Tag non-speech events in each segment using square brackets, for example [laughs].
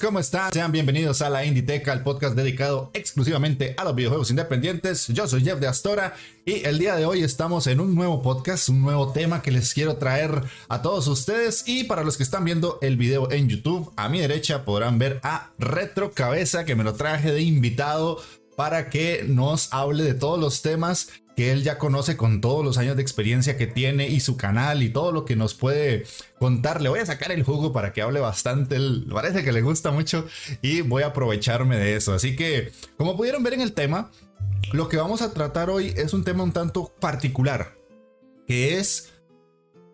¿Cómo están? Sean bienvenidos a la Inditeca, el podcast dedicado exclusivamente a los videojuegos independientes. Yo soy Jeff de Astora y el día de hoy estamos en un nuevo podcast, un nuevo tema que les quiero traer a todos ustedes y para los que están viendo el video en YouTube, a mi derecha podrán ver a Retro Cabeza que me lo traje de invitado para que nos hable de todos los temas que él ya conoce con todos los años de experiencia que tiene y su canal y todo lo que nos puede contar. Le voy a sacar el jugo para que hable bastante. Él parece que le gusta mucho y voy a aprovecharme de eso. Así que, como pudieron ver en el tema, lo que vamos a tratar hoy es un tema un tanto particular, que es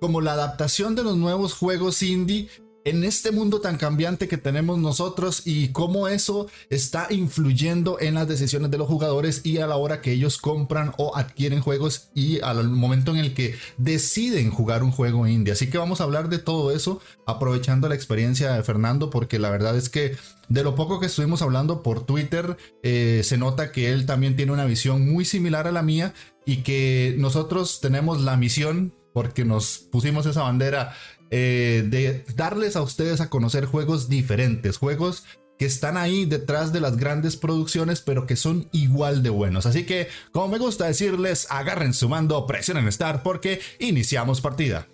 como la adaptación de los nuevos juegos indie en este mundo tan cambiante que tenemos nosotros y cómo eso está influyendo en las decisiones de los jugadores y a la hora que ellos compran o adquieren juegos y al momento en el que deciden jugar un juego indie. Así que vamos a hablar de todo eso aprovechando la experiencia de Fernando porque la verdad es que de lo poco que estuvimos hablando por Twitter eh, se nota que él también tiene una visión muy similar a la mía y que nosotros tenemos la misión porque nos pusimos esa bandera eh, de darles a ustedes a conocer juegos diferentes, juegos que están ahí detrás de las grandes producciones, pero que son igual de buenos. Así que, como me gusta decirles, agarren su mando, presionen Start porque iniciamos partida.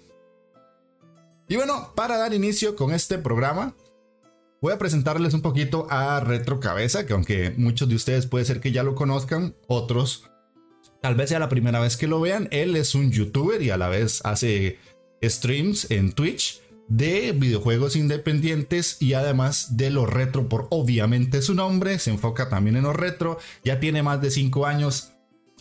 Y bueno, para dar inicio con este programa, voy a presentarles un poquito a Retro Cabeza, que aunque muchos de ustedes puede ser que ya lo conozcan, otros tal vez sea la primera vez que lo vean. Él es un youtuber y a la vez hace streams en Twitch de videojuegos independientes y además de lo retro por obviamente su nombre, se enfoca también en lo retro, ya tiene más de 5 años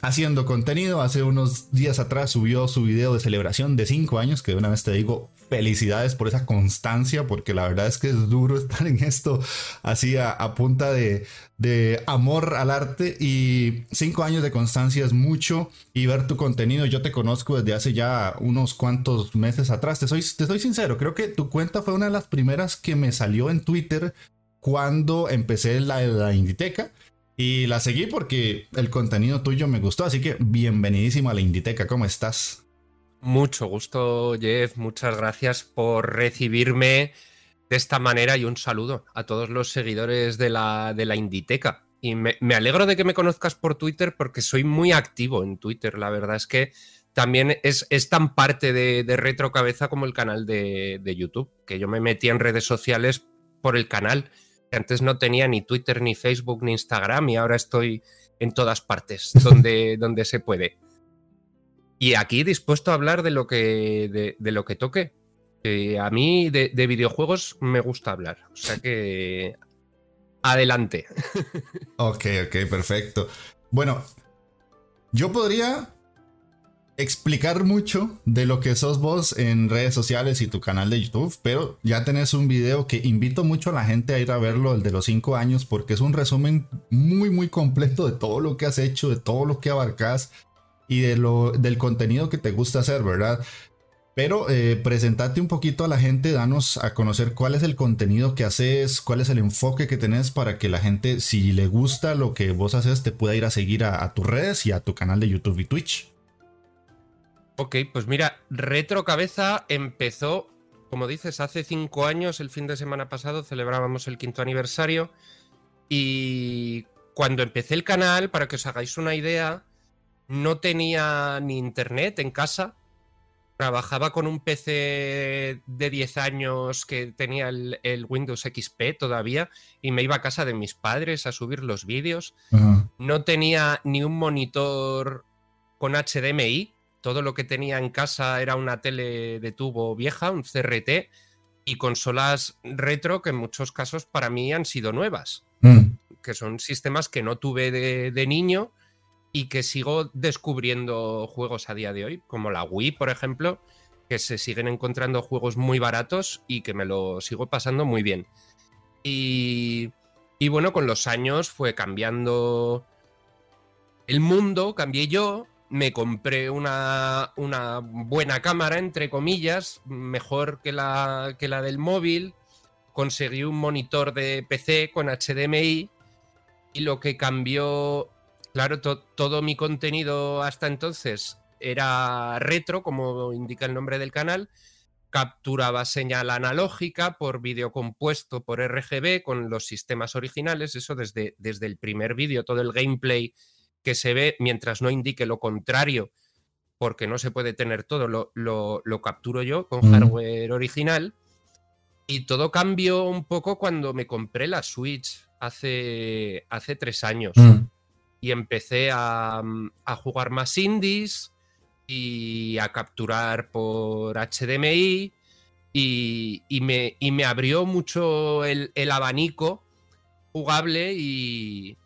haciendo contenido, hace unos días atrás subió su video de celebración de 5 años, que de una vez te digo felicidades por esa constancia, porque la verdad es que es duro [laughs] estar en esto así a, punta de, amor al arte y cinco años de constancia es mucho y ver tu contenido. Yo te conozco desde hace ya unos cuantos meses atrás, te soy, te soy sincero, creo que tu cuenta fue una de las primeras que me salió en Twitter cuando empecé la, la Inditeca. Y la seguí porque el contenido tuyo me gustó, así que bienvenidísimo a la Inditeca, ¿cómo estás? Mucho gusto, Jeff. Muchas gracias por recibirme de esta manera y un saludo a todos los seguidores de la, de la Inditeca. Y me, alegro de que me conozcas por Twitter porque soy muy activo en Twitter. La verdad es que también es, es tan parte de, de Retro Cabeza como el canal de, de, YouTube, que yo me metí en redes sociales por el canal. Antes no tenía ni Twitter, ni Facebook, ni Instagram y ahora estoy en todas partes [laughs] donde, donde se puede. Y aquí dispuesto a hablar de lo que, de, lo que toque. a mí de, videojuegos me gusta hablar. O sea que adelante. [laughs] Ok, ok, perfecto. Bueno, yo podría explicar mucho de lo que sos vos en redes sociales y tu canal de YouTube, pero ya tenés un video que invito mucho a la gente a ir a verlo, el de los 5 años, porque es un resumen muy, muy completo de todo lo que has hecho, de todo lo que abarcas y de lo, del contenido que te gusta hacer, ¿verdad? Pero eh, presentate un poquito a la gente, danos a conocer cuál es el contenido que haces, cuál es el enfoque que tenés para que la gente, si le gusta lo que vos haces, te pueda ir a seguir a, tus redes y a tu canal de YouTube y Twitch. Ok, pues mira, Retro Cabeza empezó, como dices, hace cinco años, el fin de semana pasado celebrábamos el quinto aniversario y cuando empecé el canal, para que os hagáis una idea, no tenía ni internet en casa. Trabajaba con un PC de 10 años que tenía el, Windows XP todavía y me iba a casa de mis padres a subir los vídeos. No tenía ni un monitor con HDMI. Todo lo que tenía en casa era una tele de tubo vieja, un CRT, y consolas retro que en muchos casos para mí han sido nuevas. Mm. Que son sistemas que no tuve de niño y que sigo descubriendo juegos a día de hoy, como la Wii, por ejemplo, que se siguen encontrando juegos muy baratos y que me lo sigo pasando muy bien. Y, y bueno, con los años fue cambiando el mundo, cambié yo, me compré una, una, buena cámara, entre comillas, mejor que la, que la del móvil, conseguí un monitor de PC con HDMI y lo que cambió, claro, todo mi contenido hasta entonces era retro, como indica el nombre del canal, capturaba señal analógica por vídeo compuesto por RGB con los sistemas originales, eso desde, desde el primer vídeo, todo el gameplay que se ve, mientras no indique lo contrario, porque no se puede tener todo, lo, lo, capturo yo con hardware original. Y todo cambió un poco cuando me compré la Switch hace, hace tres años. Mm. Y empecé a, a, jugar más indies, y a capturar por HDMI y, me, me, abrió mucho el, abanico jugable y,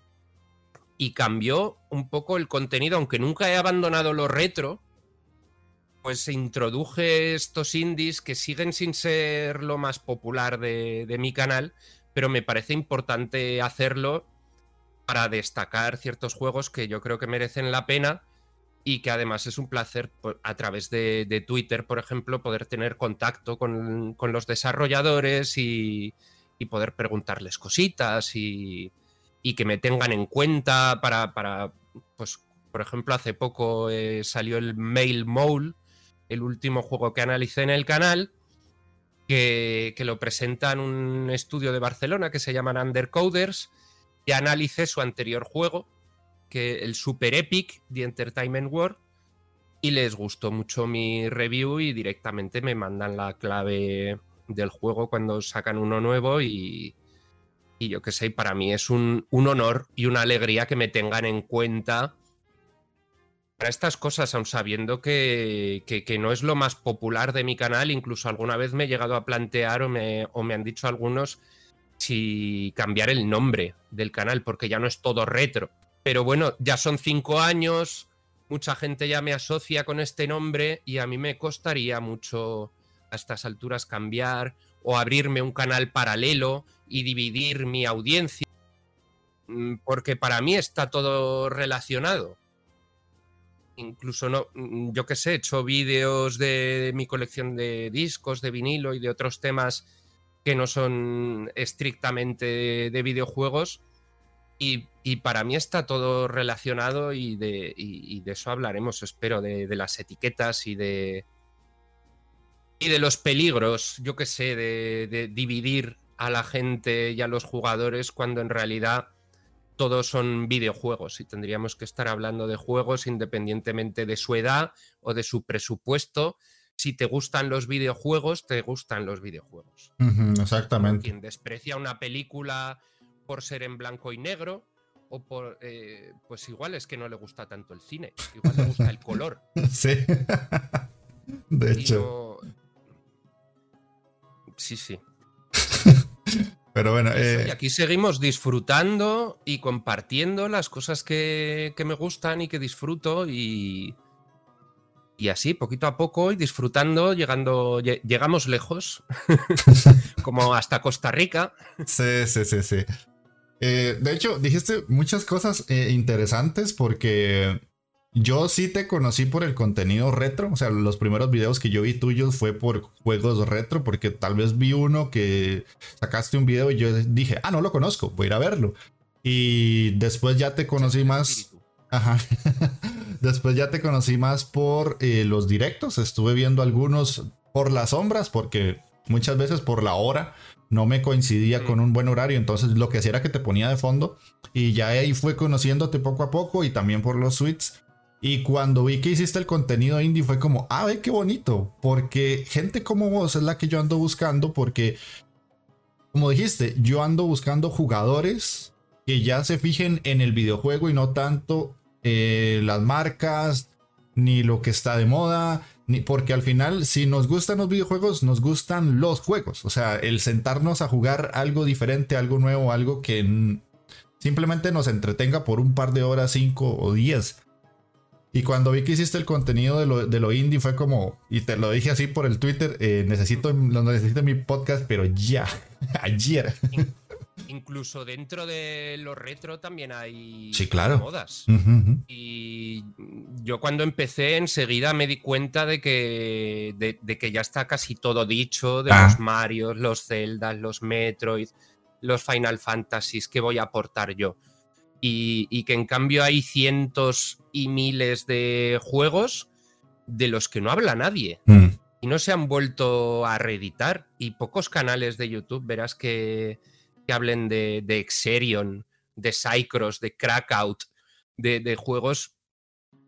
y cambió un poco el contenido, aunque nunca he abandonado lo retro, pues introduje estos indies que siguen sin ser lo más popular de, de mi canal, pero me parece importante hacerlo para destacar ciertos juegos que yo creo que merecen la pena y que además es un placer a través de, Twitter, por ejemplo, poder tener contacto con, los desarrolladores y, poder preguntarles cositas y, que me tengan en cuenta para, para pues, por ejemplo, hace poco eh, salió el Mail Mole, el último juego que analicé en el canal, que, que lo presenta en un estudio de Barcelona que se llaman Undercoders, y analicé su anterior juego, que el Super Epic de Entertainment World y les gustó mucho mi review y directamente me mandan la clave del juego cuando sacan uno nuevo y, y yo qué sé, para mí es un, honor y una alegría que me tengan en cuenta para estas cosas, aun sabiendo que, que, no es lo más popular de mi canal, incluso alguna vez me he llegado a plantear o me, o me han dicho algunos si cambiar el nombre del canal, porque ya no es todo retro. Pero bueno, ya son cinco años, mucha gente ya me asocia con este nombre y a mí me costaría mucho a estas alturas cambiar o abrirme un canal paralelo y dividir mi audiencia, mm, porque para mí está todo relacionado. Incluso no, mm, yo que sé, he hecho vídeos de mi colección de discos, de vinilo y de otros temas que no son estrictamente de videojuegos y, para mí está todo relacionado y de, de eso hablaremos, espero, de, las etiquetas y de, y de los peligros, yo qué sé, de, dividir a la gente y a los jugadores cuando en realidad todos son videojuegos y tendríamos que estar hablando de juegos independientemente de su edad o de su presupuesto. Si te gustan los videojuegos, te gustan los videojuegos. exactamente. Quien desprecia una película por ser en blanco y negro, o por. Eh, pues igual es que no le gusta tanto el cine, igual le gusta el color. [laughs] Sí. [laughs] De hecho. Sí, sí. [laughs] Pero bueno. Eh, y aquí seguimos disfrutando y compartiendo las cosas que, que me gustan y que disfruto y. Y así, poquito a poco, y disfrutando, llegando, llegamos lejos, [laughs] como hasta Costa Rica. Sí, sí, sí, sí. Eh, de hecho, dijiste muchas cosas eh, interesantes porque yo sí te conocí por el contenido retro. O sea, los primeros videos que yo vi tuyos fue por juegos retro, porque tal vez vi uno que sacaste un video y yo dije, ah, no lo conozco, voy a ir a verlo. Y después ya te conocí más. Ajá. [laughs] después ya te conocí más por eh, los directos. Estuve viendo algunos por las sombras, porque muchas veces por la hora no me coincidía con un buen horario, entonces lo que hacía era que te ponía de fondo y ya ahí fue conociéndote poco a poco y también por los suites. Y cuando vi que hiciste el contenido indie fue como, ah, ve qué bonito, porque gente como vos es la que yo ando buscando, porque, como dijiste, yo ando buscando jugadores que ya se fijen en el videojuego y no tanto eh, las marcas, ni lo que está de moda, porque al final, si nos gustan los videojuegos, nos gustan los juegos. O sea, el sentarnos a jugar algo diferente, algo nuevo, algo que simplemente nos entretenga por un par de horas, cinco o diez. Y cuando vi que hiciste el contenido de lo, de lo indie fue como, y te lo dije así por el Twitter, eh, necesito, lo necesito en mi podcast, pero ya, [laughs] ayer. Incluso dentro de lo retro también hay sí, claro. modas. Y yo cuando empecé enseguida me di cuenta de que, de, que ya está casi todo dicho de Ah. los Marios, los Zeldas, los Metroid, los Final Fantasies que voy a aportar yo. Y, y que en cambio hay cientos y miles de juegos de los que no habla nadie Mm. y no se han vuelto a reeditar. Y pocos canales de YouTube verás que, que hablen de, de Exerion, de Cycross, de Crackout, de, de juegos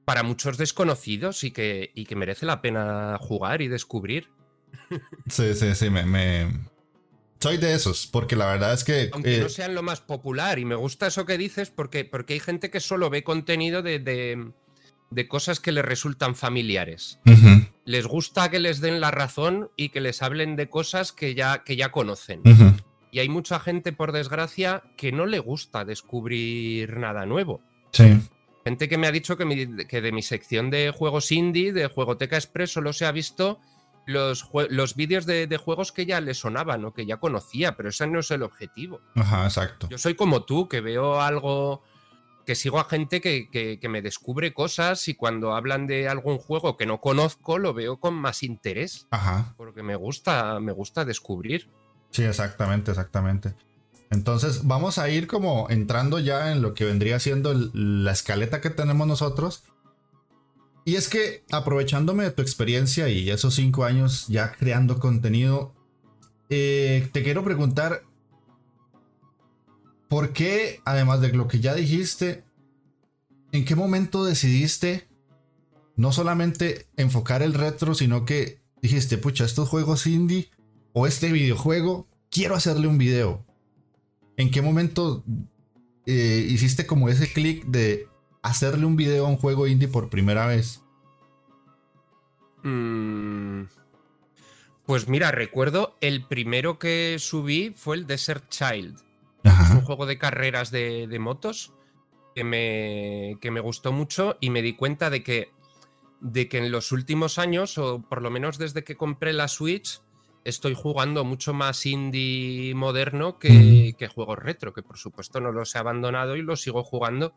para muchos desconocidos y que, y que merece la pena jugar y descubrir. [laughs] Sí, sí, sí, me, me- Soy de esos, porque la verdad es que... Aunque eh, no sean lo más popular. Y me gusta eso que dices porque, porque hay gente que solo ve contenido de, de- de cosas que le resultan familiares. Les gusta que les den la razón y que les hablen de cosas que ya, que ya conocen. Y hay mucha gente, por desgracia, que no le gusta descubrir nada nuevo. Sí. Gente que me ha dicho que, mi- que de mi sección de juegos indie, de Juegoteca Express, solo se ha visto los, los vídeos de, de juegos que ya le sonaban o que ya conocía, pero ese no es el objetivo. Ajá, exacto. Yo soy como tú, que veo algo, que sigo a gente que, que- que me descubre cosas y cuando hablan de algún juego que no conozco, lo veo con más interés, Ajá. porque me gusta, me gusta descubrir. Sí, exactamente, exactamente. Entonces vamos a ir como entrando ya en lo que vendría siendo la escaleta que tenemos nosotros. Y es que aprovechándome de tu experiencia y esos cinco años ya creando contenido, eh, te quiero preguntar, ¿por qué, además de lo que ya dijiste, en qué momento decidiste no solamente enfocar el retro, sino que dijiste, pucha, estos juegos indie o este videojuego, quiero hacerle un video. ¿En qué momento eh, hiciste como ese clic de hacerle un video a un juego indie por primera vez? Mm, Pues mira, recuerdo el primero que subí fue el Desert Child. Es un Ajá. juego de carreras de, de motos que me, que me gustó mucho y me di cuenta de que, de que en los últimos años, o por lo menos desde que compré la Switch, estoy jugando mucho más indie moderno que, juegos retro, que por supuesto no los he abandonado y los sigo jugando.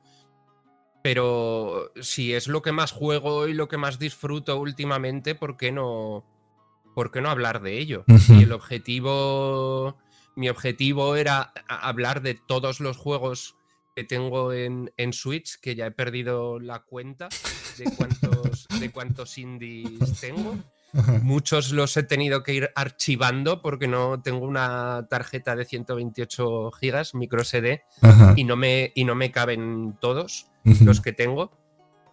Pero si es lo que más juego y lo que más disfruto últimamente, ¿por qué no, por qué no hablar de ello? Y el objetivo, mi objetivo era hablar de todos los juegos que tengo en, en Switch, que ya he perdido la cuenta de cuántos, de cuántos indies tengo. Ajá. Muchos los he tenido que ir archivando porque no tengo una tarjeta de 128 gigas micro SD Ajá. y no me, y no me caben todos los que tengo.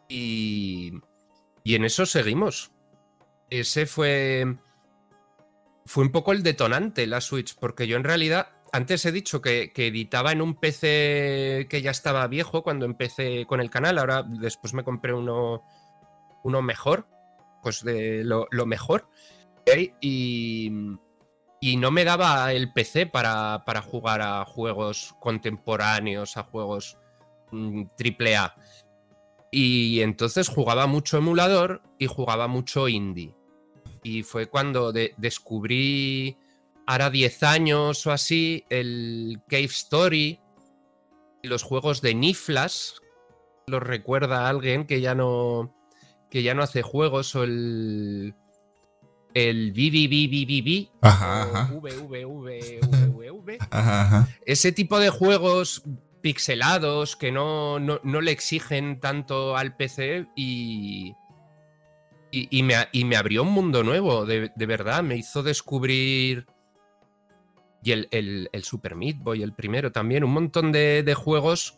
Y, y en eso seguimos. Ese fue, fue un poco el detonante, la Switch, porque yo en realidad, antes he dicho que, que editaba en un PC que ya estaba viejo cuando empecé con el canal, ahora después me compré uno, uno mejor, pues de lo, mejor. ¿ok? Y, y no me daba el PC para, para jugar a juegos contemporáneos, a juegos mm, triple A. Y entonces jugaba mucho emulador y jugaba mucho indie. Y fue cuando de- descubrí, ahora 10 años o así, el Cave Story los juegos de Niflas. Los recuerda alguien que ya no, que ya no hace juegos o el, el VVVVV. Ajá, ajá. VVVVVV [laughs] Ajá, ajá. ese tipo de juegos pixelados que no, no, no le exigen tanto al PC y, y, y me, y me abrió un mundo nuevo, de, de verdad, me hizo descubrir... Y el, el- el Super Meat Boy, el primero también, un montón de, de juegos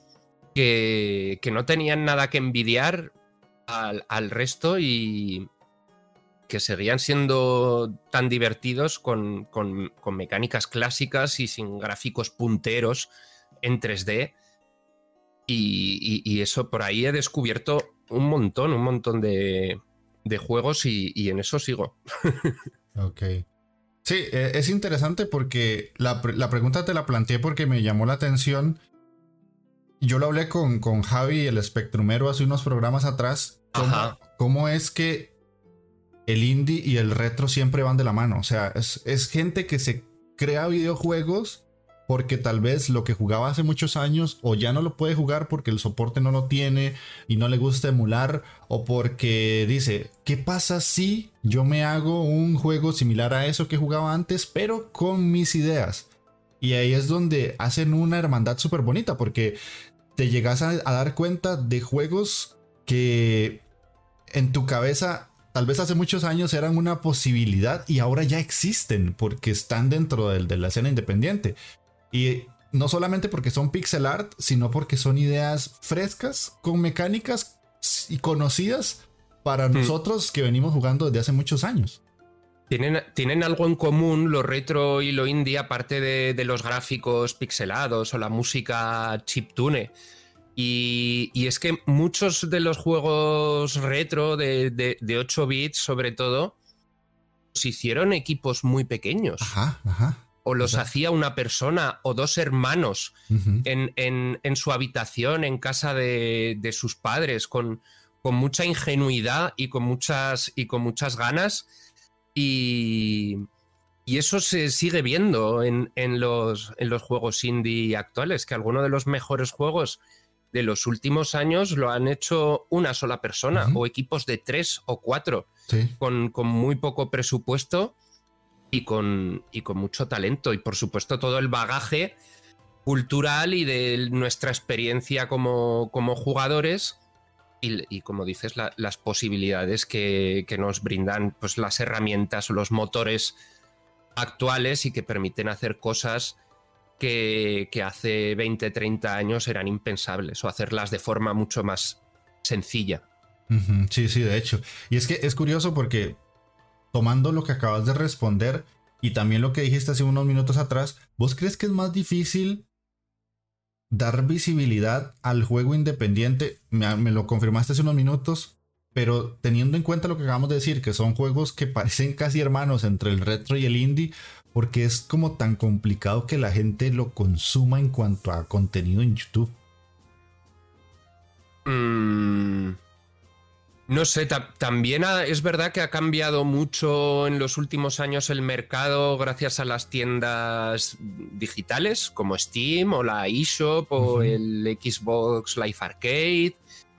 que, que no tenían nada que envidiar al, resto y que seguían siendo tan divertidos con, con- mecánicas clásicas y sin gráficos punteros en 3D. Y, y- eso por ahí he descubierto un montón, un montón de, de juegos y, y en eso sigo. [laughs] Ok. Sí, eh, es interesante porque la, la pregunta te la planteé porque me llamó la atención. Yo lo hablé con, con Javi, el espectrumero, hace unos programas atrás. Cómo, es que el indie y el retro siempre van de la mano. O sea, es, es gente que se crea videojuegos porque tal vez lo que jugaba hace muchos años o ya no lo puede jugar porque el soporte no lo tiene y no le gusta emular o porque dice, ¿qué pasa si yo me hago un juego similar a eso que jugaba antes pero con mis ideas? Y ahí es donde hacen una hermandad súper bonita porque te llegas a, dar cuenta de juegos que en tu cabeza tal vez hace muchos años eran una posibilidad y ahora ya existen porque están dentro de la escena independiente. Y no solamente porque son pixel art, sino porque son ideas frescas, con mecánicas y conocidas para hmm. nosotros que venimos jugando desde hace muchos años. Tienen, tienen, algo en común lo retro y lo indie, aparte de, los gráficos pixelados o la música chiptune. Y, y es que muchos de los juegos retro de, de 8 bits, sobre todo, se hicieron equipos muy pequeños. Ajá, ajá o los hacía una persona o dos hermanos en, su habitación, en casa de, sus padres, con, con, mucha ingenuidad y con muchas, y con muchas ganas. Y, eso se sigue viendo en, los, en los juegos indie actuales, que algunos de los mejores juegos de los últimos años lo han hecho una sola persona o equipos de tres o cuatro con, con muy poco presupuesto y con, y con mucho talento. Y por supuesto todo el bagaje cultural y de nuestra experiencia como, como jugadores y, como dices, las posibilidades que, nos brindan pues, las herramientas o los motores actuales y que permiten hacer cosas que, hace 20, 30 años eran impensables o hacerlas de forma mucho más sencilla. Sí, sí, de hecho. Y es que es curioso porque tomando lo que acabas de responder y también lo que dijiste hace unos minutos atrás, ¿vos crees que es más difícil dar visibilidad al juego independiente? Me, lo confirmaste hace unos minutos, pero teniendo en cuenta lo que acabamos de decir, que son juegos que [laughs] parecen casi hermanos entre el retro y el indie, porque es como tan complicado que la gente lo consuma en cuanto a contenido en YouTube. Mmm... No sé, también es verdad que ha cambiado mucho en los últimos años el mercado gracias a las tiendas digitales como Steam o la eShop o el Xbox Live Arcade,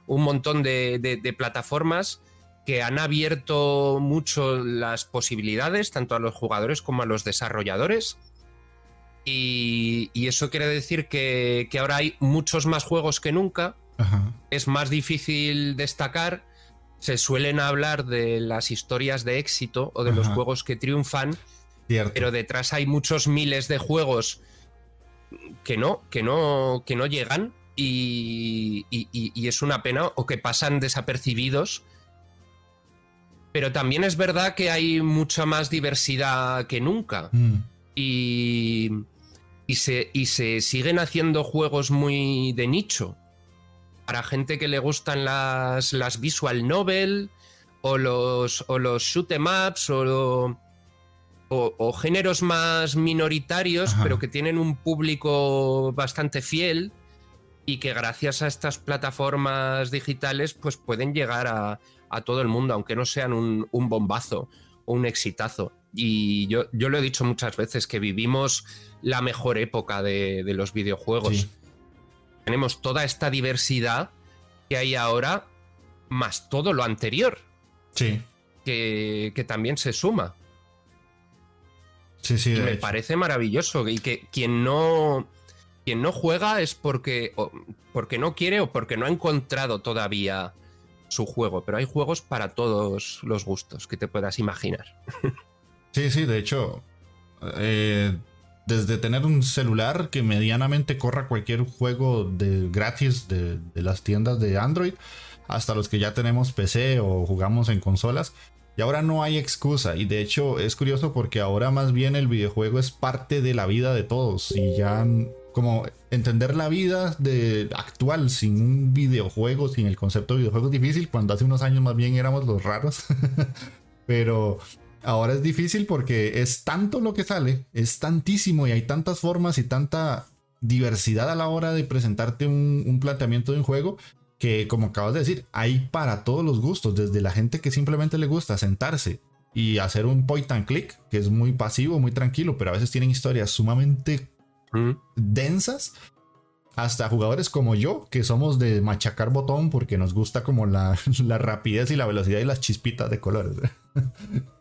un montón de, plataformas que han abierto mucho las posibilidades tanto a los jugadores como a los desarrolladores. Y, eso quiere decir que, ahora hay muchos más juegos que nunca. Es más difícil destacar se suelen hablar de las historias de éxito o de los juegos que triunfan, pero detrás hay muchos miles de juegos que no, que no, que no llegan y, es una pena o que pasan desapercibidos. Pero también es verdad que hay mucha más diversidad que nunca. Mm. Y, y, se, y se siguen haciendo juegos muy de nicho para gente que le gustan las, las visual novel o los, o los shoot em ups o, o, géneros más minoritarios, pero que tienen un público bastante fiel y que gracias a estas plataformas digitales pues pueden llegar a, todo el mundo, aunque no sean un, bombazo o un exitazo. Y yo, yo, lo he dicho muchas veces, que vivimos la mejor época de, los videojuegos tenemos toda esta diversidad que hay ahora, más todo lo anterior. Sí. Que, también se suma. Sí, sí. Y me parece maravilloso. Y que quien no. Quien no juega es porque, porque no quiere o porque no ha encontrado todavía su juego. Pero hay juegos para todos los gustos que te puedas imaginar. [laughs] Sí, sí, de hecho. Eh, desde tener un celular que medianamente corra cualquier juego de gratis de, las tiendas de Android, hasta los que ya tenemos PC o jugamos en consolas. Y ahora no hay excusa. Y de hecho es curioso porque ahora más bien el videojuego es parte de la vida de todos. Y ya como entender la vida de actual sin un videojuego, sin el concepto de videojuego es difícil. Cuando hace unos años más bien éramos los raros. [laughs] Pero Ahora es difícil porque es tanto lo que sale, es tantísimo y hay tantas formas y tanta diversidad a la hora de presentarte un, planteamiento de un juego que como acabas de decir, hay para todos los gustos, desde la gente que simplemente le gusta sentarse y hacer un point and click, que es muy pasivo, muy tranquilo, pero a veces tienen historias sumamente Densas, hasta jugadores como yo, que somos de machacar botón porque nos gusta como la, [laughs] la rapidez y la velocidad y las chispitas de colores. [laughs]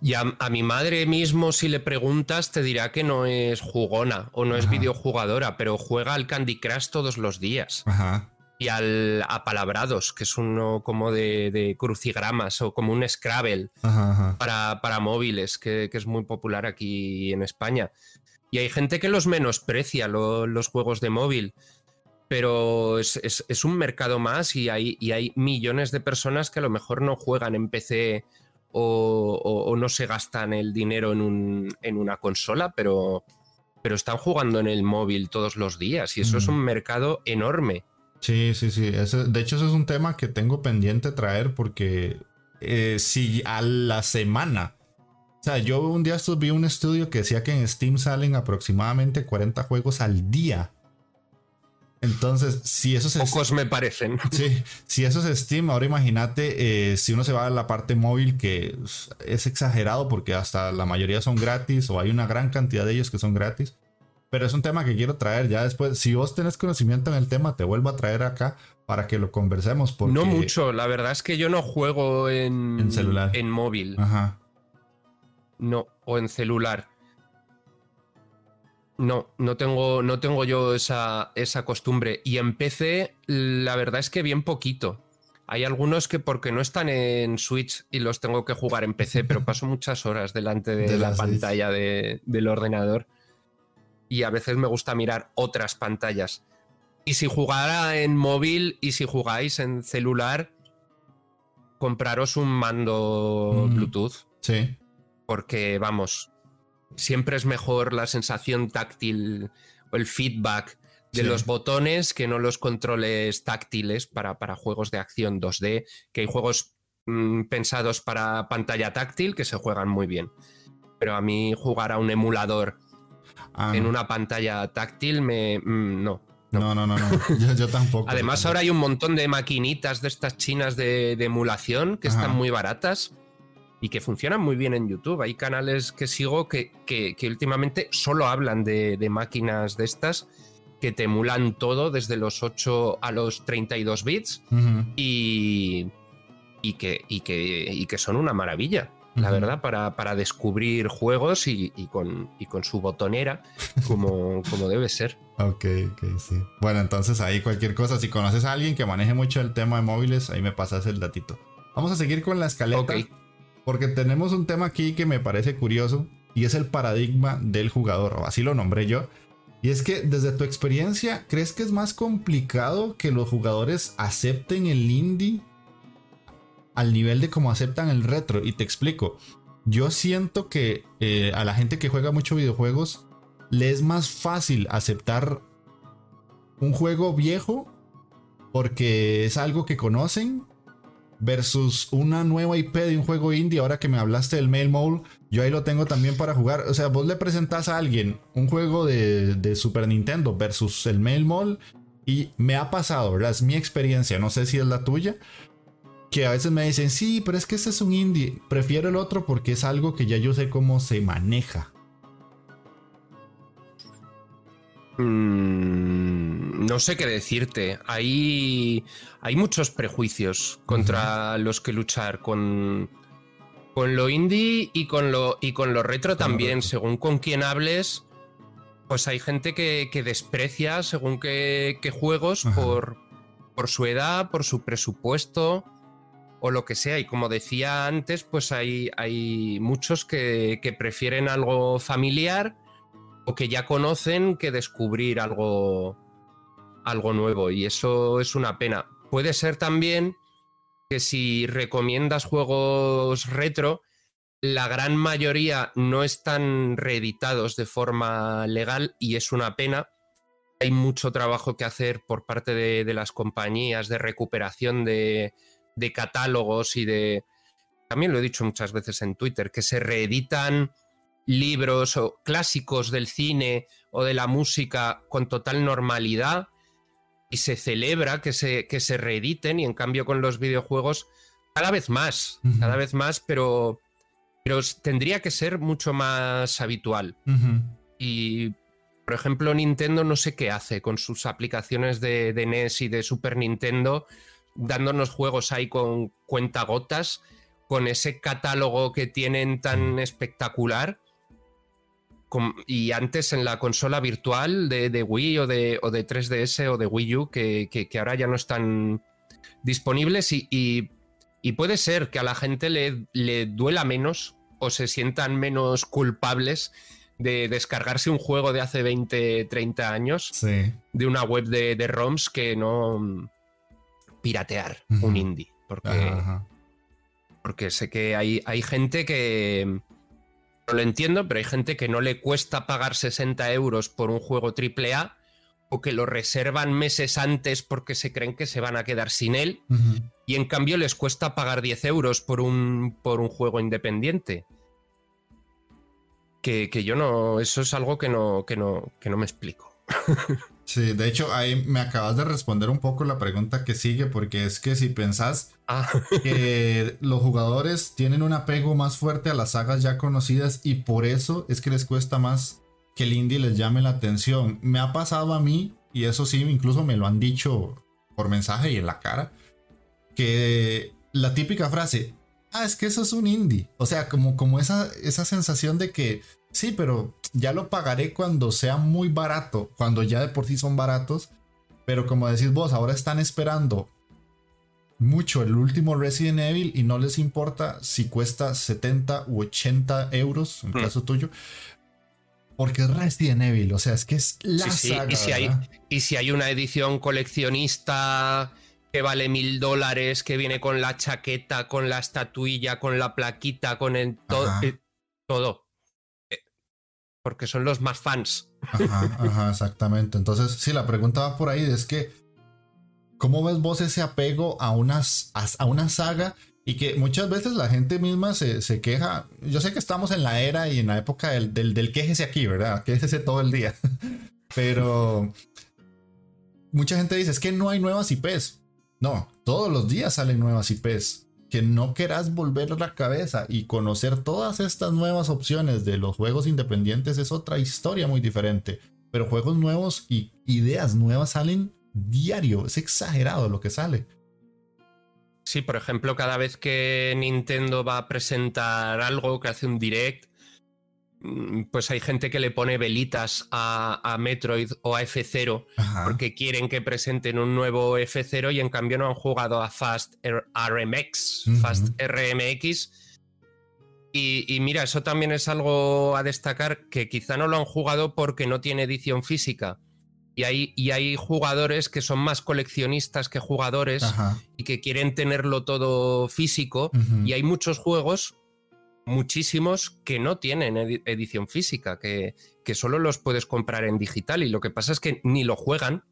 Y a, a mi madre mismo, si le preguntas, te dirá que no es jugona o no es videojugadora, pero juega al Candy Crush todos los días. Ajá. Y al Apalabrados, que es uno como de, de crucigramas o como un Scrabble ajá. para, para móviles, que, que es muy popular aquí en España. Y hay gente que los menosprecia, lo- los juegos de móvil. Pero es, es- es un mercado más y hay, y hay millones de personas que a lo mejor no juegan en PC o, o- o no se gastan el dinero en, un- en una consola, pero, pero están jugando en el móvil todos los días. Y eso es un mercado enorme. Sí, sí, sí. Ese- de hecho, ese es un tema que tengo pendiente traer porque eh, si a la semana, o sea, yo un día vi un estudio que decía que en Steam salen aproximadamente 40 juegos al día. Entonces, si eso se... Pocos me parecen. [laughs] Sí, si eso es Steam, ahora imagínate eh, si uno se va a la parte móvil que es exagerado porque hasta la mayoría son gratis o hay una gran cantidad de ellos que son gratis. Pero es un tema que quiero traer ya después. Si vos tenés conocimiento en el tema, te vuelvo a traer acá para que lo conversemos. Porque... No mucho, la verdad es que yo no juego en, En celular. En móvil. Ajá. No, o en celular. No, no tengo, no tengo yo esa, esa costumbre. Y en PC, la verdad es que bien poquito. Hay algunos que porque no están en Switch y los tengo que jugar en PC, pero paso muchas horas delante de, De la pantalla de- del ordenador. Y a veces me gusta mirar otras pantallas. Y si jugara en móvil y si jugáis en celular, compraros un mando Mm. Bluetooth Sí. Porque vamos, siempre es mejor la sensación táctil o el feedback de Sí. los botones que no los controles táctiles para, para juegos de acción 2D, que hay juegos mm, pensados para pantalla táctil que se juegan muy bien. Pero a mí jugar a un emulador Ah, en una pantalla táctil me... mm, no. no, no, no, no. Yo, yo tampoco. [laughs] Además yo ahora hay un montón de maquinitas de estas chinas de, de emulación que Ajá. están muy baratas y que funcionan muy bien en YouTube. Hay canales que sigo que, que- que últimamente solo hablan de, de máquinas de estas que te emulan todo desde los 8 a los 32 bits Ujú. y, y, que, y, que, y que son una maravilla. La verdad, para, para descubrir juegos y, con, y con su botonera como, [laughs] como debe ser. Ok, ok, sí. Bueno, entonces ahí cualquier cosa, si conoces a alguien que maneje mucho el tema de móviles, ahí me pasas el datito. Vamos a seguir con la escaleta. Ok. Porque tenemos un tema aquí que me parece curioso y es el paradigma del jugador, o así lo nombré yo. Y es que desde tu experiencia, ¿crees que es más complicado que los jugadores acepten el indie al nivel de cómo aceptan el retro? Y te explico. Yo siento que eh, a la gente que juega mucho videojuegos le es más fácil aceptar un juego viejo porque es algo que conocen versus una nueva IP de un juego indie. Ahora que me hablaste del Mail Mole, yo ahí lo tengo también para jugar. O sea, vos le presentás a alguien un juego de, Super Nintendo versus el Mail Mole y me ha pasado. Es mi experiencia, no sé si es la tuya. Que a veces me dicen, sí, pero es que este es un indie. Prefiero el otro porque es algo que ya yo sé cómo se maneja. Mm, no sé qué decirte. Hay, hay muchos prejuicios contra los que luchar con, con lo indie y con lo, y con lo retro también. retro. Según con quién hables, pues hay gente que, que desprecia según qué, qué juegos Ajá. por, por su edad, por su presupuesto o lo que sea. Y como decía antes, pues hay, hay muchos que, que prefieren algo familiar o que ya conocen que descubrir algo, algo nuevo. Y eso es una pena. Puede ser también que si recomiendas juegos retro, la gran mayoría no están reeditados de forma legal y es una pena. Hay mucho trabajo que hacer por parte de, las compañías de recuperación de, de catálogos y de... También lo he dicho muchas veces en Twitter, que se reeditan libros o clásicos del cine o de la música con total normalidad y se celebra que se, que se reediten y en cambio con los videojuegos cada vez más, cada vez más, pero, pero tendría que ser mucho más habitual. Y, por ejemplo, Nintendo no sé qué hace con sus aplicaciones de, de NES y de Super Nintendo, dándonos juegos ahí con cuentagotas, con ese catálogo que tienen tan espectacular y antes en la consola virtual de, Wii o de, o de, 3DS o de Wii U, que, ahora ya no están disponibles y, puede ser que a la gente le, le, duela menos o se sientan menos culpables de descargarse un juego de hace 20, 30 años de una web de, ROMs que no piratear un indie. Porque, porque sé que hay, hay gente que lo entiendo, pero hay gente que no le cuesta pagar 60 euros por un juego AAA o que lo reservan meses antes porque se creen que se van a quedar sin él y en cambio les cuesta pagar 10 euros por un, por un juego independiente. Que, que, yo no, eso es algo que no, que no, que no me explico. [laughs] Sí, de hecho, ahí me acabas de responder un poco la pregunta que sigue, porque es que si pensás ah. que [laughs] los jugadores tienen un apego más fuerte a las sagas ya conocidas y por eso es que les cuesta más que el indie les llame la atención. Me ha pasado a mí, y eso sí, incluso me lo han dicho por mensaje y en la cara, que la típica frase, ah, es que eso es un indie. O sea, como, como esa, esa sensación de que Sí, pero ya lo pagaré cuando sea muy barato, cuando ya de por sí son baratos. Pero como decís vos, ahora están esperando mucho el último Resident Evil y no les importa si cuesta 70 u 80 euros, en hmm. caso tuyo. Porque es Resident Evil, o sea, es que es la saga, Y, si hay, y si hay una edición coleccionista que vale mil dólares, que viene con la chaqueta, con la estatuilla, con la plaquita, con el eh, todo porque son los más fans. Ajá, ajá, exactamente. Entonces, sí, la pregunta va por ahí, es que, ¿cómo ves vos ese apego a, unas, a, una saga? Y que muchas veces la gente misma se, queja. Yo sé que estamos en la era y en la época del, del, del quejese aquí, ¿verdad? Quejese todo el día. [laughs] Pero mucha gente dice, es que no hay nuevas IPs. No, todos los días salen nuevas IPs que no querás volver la cabeza y conocer todas estas nuevas opciones de los juegos independientes es otra historia muy diferente. Pero juegos nuevos y ideas nuevas salen diario. Es exagerado lo que sale. Sí, por ejemplo, cada vez que Nintendo va a presentar algo, que hace un direct, pues hay gente que le pone velitas a, Metroid o a F0 porque quieren que presenten un nuevo F0 y en cambio no han jugado a Fast RMX, Fast RMX. Y, mira, eso también es algo a destacar que quizá no lo han jugado porque no tiene edición física. Y hay, y hay jugadores que son más coleccionistas que jugadores y que quieren tenerlo todo físico. Y hay muchos juegos muchísimos que no tienen edición física, que, que solo los puedes comprar en digital y lo que pasa es que ni lo juegan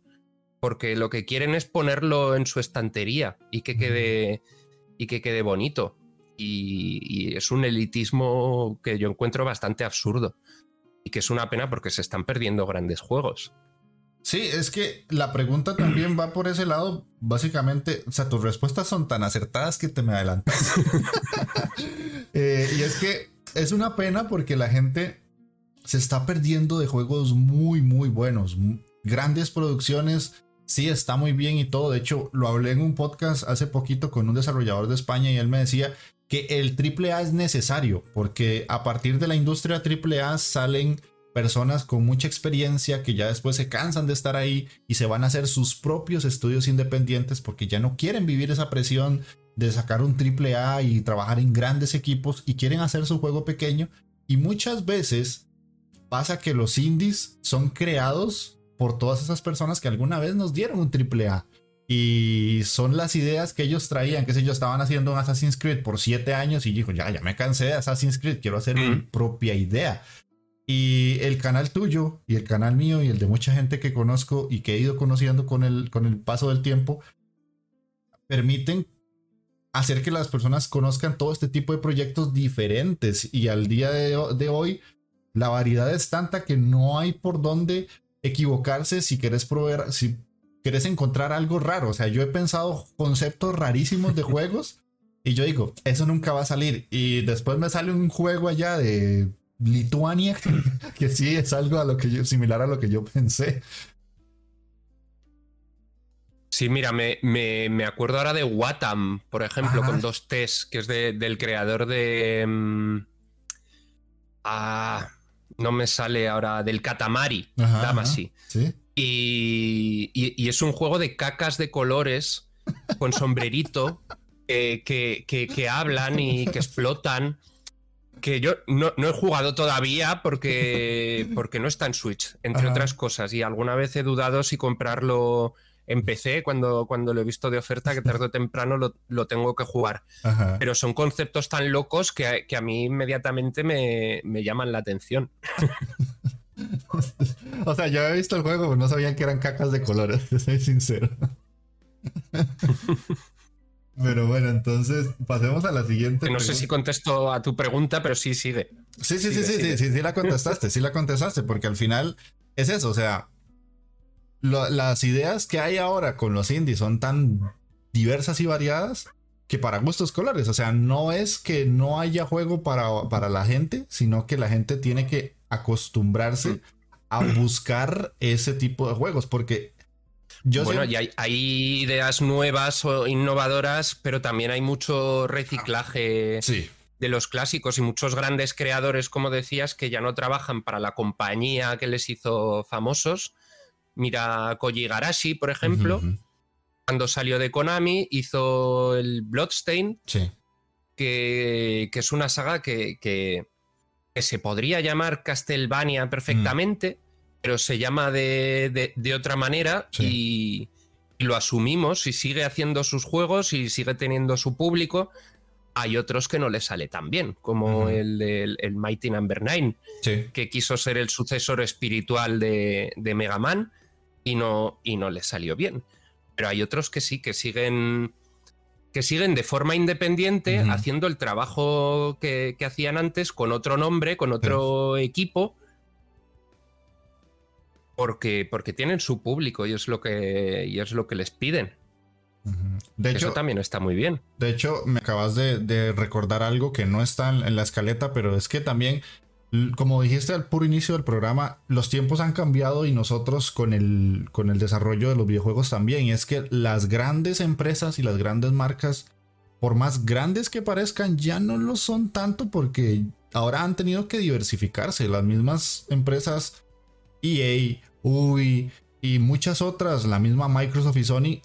porque lo que quieren es ponerlo en su estantería y que quede, y que quede bonito. Y, es un elitismo que yo encuentro bastante absurdo y que es una pena porque se están perdiendo grandes juegos. Sí, es que la pregunta también va por ese lado. Básicamente, o sea, tus respuestas son tan acertadas que te me adelantas. [laughs] Eh, y es que es una pena porque la gente se está perdiendo de juegos muy, muy buenos. Grandes producciones. Sí, está muy bien y todo. De hecho, lo hablé en un podcast hace poquito con un desarrollador de España y él me decía que el AAA es necesario porque a partir de la industria AAA salen personas con mucha experiencia que ya después se cansan de estar ahí y se van a hacer sus propios estudios independientes porque ya no quieren vivir esa presión de sacar un triple A y trabajar en grandes equipos y quieren hacer su juego pequeño. Y muchas veces pasa que los indies son creados por todas esas personas que alguna vez nos dieron un triple A. Y son las ideas que ellos traían, que sé yo, estaban haciendo un Assassin's Creed por siete años y dijo, ya, ya me cansé de Assassin's Creed, quiero hacer mi propia idea. Y el canal tuyo y el canal mío y el de mucha gente que conozco y que he ido conociendo con el, con el paso del tiempo, permiten hacer que las personas conozcan todo este tipo de proyectos diferentes. Y al día de, hoy, la variedad es tanta que no hay por dónde equivocarse si quieres probar, si querés encontrar algo raro. O sea, yo he pensado conceptos rarísimos de juegos y yo digo, eso nunca va a salir. Y después me sale un juego allá de Lituania [laughs] que sí es algo a lo que yo, similar a lo que yo pensé. Sí, mira, me, me, acuerdo ahora de Watam, por ejemplo, con dos T's, que es del creador de. Mm, ah, no me sale ahora, del Katamari, Damasi. ¿Sí? Y, es un juego de cacas de colores con sombrerito [laughs] que, que, hablan y que explotan. Que yo no, he jugado todavía porque, [laughs] porque no está en Switch, entre otras cosas. Y alguna vez he dudado si comprarlo empecé cuando, cuando lo he visto de oferta que tarde o temprano lo, tengo que jugar. Pero son conceptos tan locos que, a mí inmediatamente me, llaman la atención. [laughs] o sea, yo he visto el juego, pero no sabían que eran cacas de colores, [laughs] soy sincero. Pero bueno, entonces pasemos a la siguiente. No sé si contesto a tu pregunta, pero sí sigue. Sí, sí, sí, sí, sí, sí, sí, la contestaste, sí la contestaste, porque al final es eso, o sea, las ideas que hay ahora con los indies son tan diversas y variadas que para gustos colores. O sea, no es que no haya juego para, para la gente, sino que la gente tiene que acostumbrarse a buscar ese tipo de juegos. Porque yo bueno, y hay, hay, ideas nuevas o innovadoras, pero también hay mucho reciclaje. de los clásicos y muchos grandes creadores, como decías, que ya no trabajan para la compañía que les hizo famosos, Mira Koji Garashi, por ejemplo, cuando salió de Konami, hizo el Bloodstain, que, es una saga que, se podría llamar Castlevania perfectamente, mm. Pero se llama de, otra manera y, lo asumimos y sigue haciendo sus juegos y sigue teniendo su público. Hay otros que no le sale tan bien, como el, el, Mighty Number no. 9, que quiso ser el sucesor espiritual de, de Mega Man y no, y no les salió bien. Pero hay otros que sí, que siguen, que siguen de forma independiente haciendo el trabajo que, hacían antes con otro nombre, con otro equipo. Porque, porque tienen su público y es lo que, y es lo que les piden. De hecho, Eso también está muy bien. De hecho, me acabas de, recordar algo que no está en, la escaleta, pero es que también como dijiste al puro inicio del programa, los tiempos han cambiado y nosotros con el, con el desarrollo de los videojuegos también. Y es que las grandes empresas y las grandes marcas, por más grandes que parezcan, ya no lo son tanto porque ahora han tenido que diversificarse. Las mismas empresas EA, Y muchas otras, la misma Microsoft y Sony,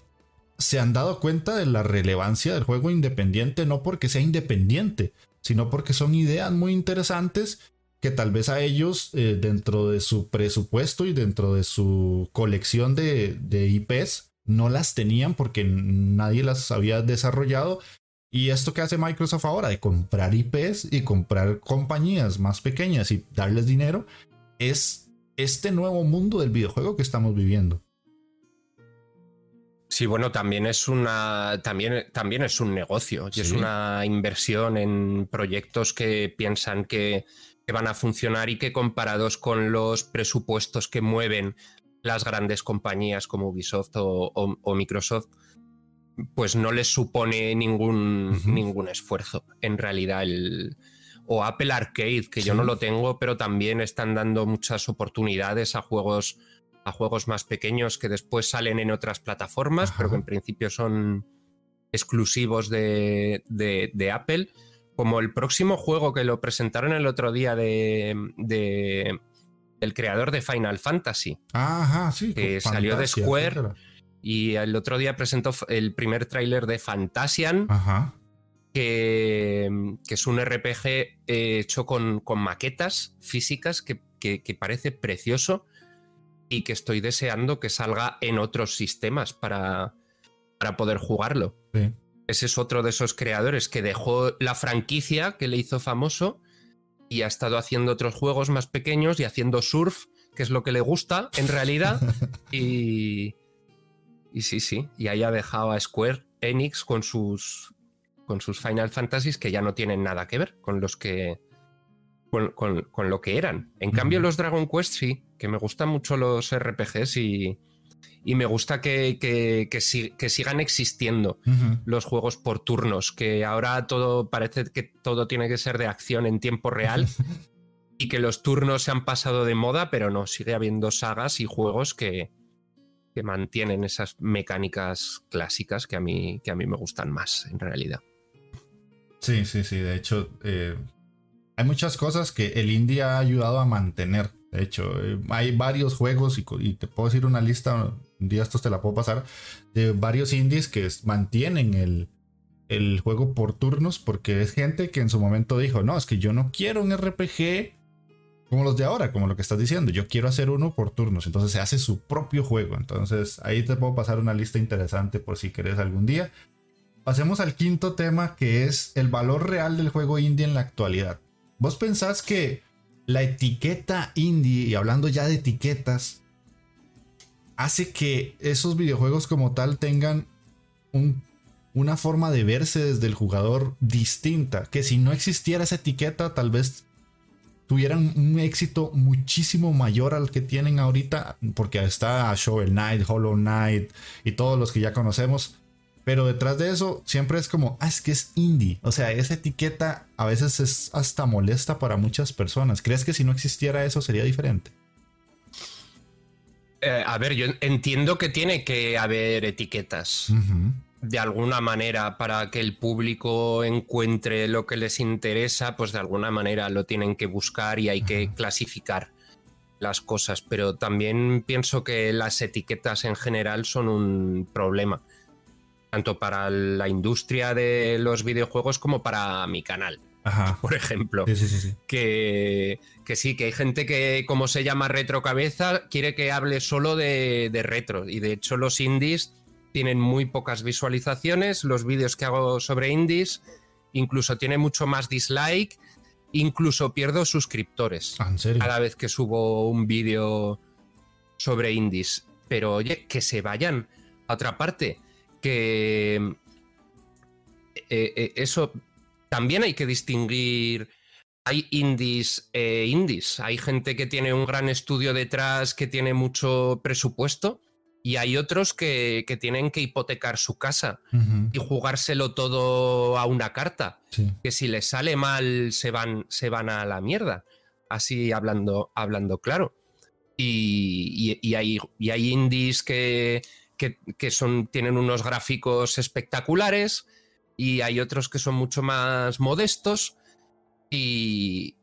se han dado cuenta de la relevancia del juego independiente, no porque sea independiente, sino porque son ideas muy interesantes que tal vez a ellos, eh, dentro de su presupuesto y dentro de su colección de, IPs, no las tenían porque nadie las había desarrollado. Y esto que hace Microsoft ahora de comprar IPs y comprar compañías más pequeñas y darles dinero, es este nuevo mundo del videojuego que estamos viviendo. Sí, bueno, también es una. También, también es un negocio y es una inversión en proyectos que piensan que que van a funcionar y que comparados con los presupuestos que mueven las grandes compañías como Ubisoft o, Microsoft, pues no les supone ningún, ningún esfuerzo. En realidad, el, o Apple Arcade, que yo no lo tengo, pero también están dando muchas oportunidades a juegos, a juegos más pequeños que después salen en otras plataformas, pero que en principio son exclusivos de, de Apple como el próximo juego que lo presentaron el otro día de, de el creador de Final Fantasy. Ajá, sí. Que salió de Square. Y el otro día presentó el primer tráiler de Fantasian. Ajá. Que, que, es un RPG eh, hecho con, con maquetas físicas que, que, parece precioso y que estoy deseando que salga en otros sistemas para, para poder jugarlo. Sí. Ese es otro de esos creadores que dejó la franquicia que le hizo famoso y ha estado haciendo otros juegos más pequeños y haciendo surf, que es lo que le gusta en realidad. [laughs] y, y sí, sí, y ahí ha dejado a Square Enix con sus, con sus Final Fantasies que ya no tienen nada que ver con los que... Con, lo que eran. En cambio, los Dragon Quest sí, que me gustan mucho los RPGs y, y me gusta que, que, sigan existiendo los juegos por turnos, que ahora todo parece que todo tiene que ser de acción en tiempo real [laughs] y que los turnos se han pasado de moda, pero no, sigue habiendo sagas y juegos que, que mantienen esas mecánicas clásicas que a mí, que a mí me gustan más en realidad. Sí, sí, sí, de hecho eh, hay muchas cosas que el indie ha ayudado a mantener. De hecho, eh, hay varios juegos y, te puedo decir una lista, un día estos te la puedo pasar, de varios indies que mantienen el, el juego por turnos porque es gente que en su momento dijo, no, es que yo no quiero un RPG como los de ahora, como lo que estás diciendo. Yo quiero hacer uno por turnos. Entonces se hace su propio juego. Entonces ahí te puedo pasar una lista interesante por si querés algún día. Pasemos al quinto tema que es el valor real del juego indie en la actualidad. ¿Vos pensás que la etiqueta indie, y hablando ya de etiquetas, hace que esos videojuegos como tal tengan una forma de verse desde el jugador distinta? Que si no existiera esa etiqueta, tal vez tuvieran un éxito muchísimo mayor al que tienen ahorita, porque está Shovel Knight, Hollow Knight y todos los que ya conocemos. Pero detrás de eso siempre es como, ah, es que es indie. O sea, esa etiqueta a veces es hasta molesta para muchas personas. ¿Crees que si no existiera eso sería diferente? Eh, a ver, yo entiendo que tiene que haber etiquetas de alguna manera para que el público encuentre lo que les interesa, pues de alguna manera lo tienen que buscar y hay que clasificar las cosas. Pero también pienso que las etiquetas en general son un problema, tanto para la industria de los videojuegos como para mi canal. [laughs] Por ejemplo, Que, que, sí, que hay gente que, como se llama retro cabeza, quiere que hable solo de, de retro. Y de hecho, los indies tienen muy pocas visualizaciones, los vídeos que hago sobre indies incluso tiene mucho más dislike, incluso pierdo suscriptores ah, cada vez que subo un vídeo sobre indies. Pero oye, que se vayan a otra parte, que eh, eh, eso también hay que distinguir. Hay indies e indies. Hay gente que tiene un gran estudio detrás, que tiene mucho presupuesto y hay otros que, tienen que hipotecar su casa y jugárselo todo a una carta. Que si les sale mal se van, se van a la mierda. Así hablando, hablando claro. Y, hay, hay, indies que, que, son, tienen unos gráficos espectaculares y hay otros que son mucho más modestos. Y,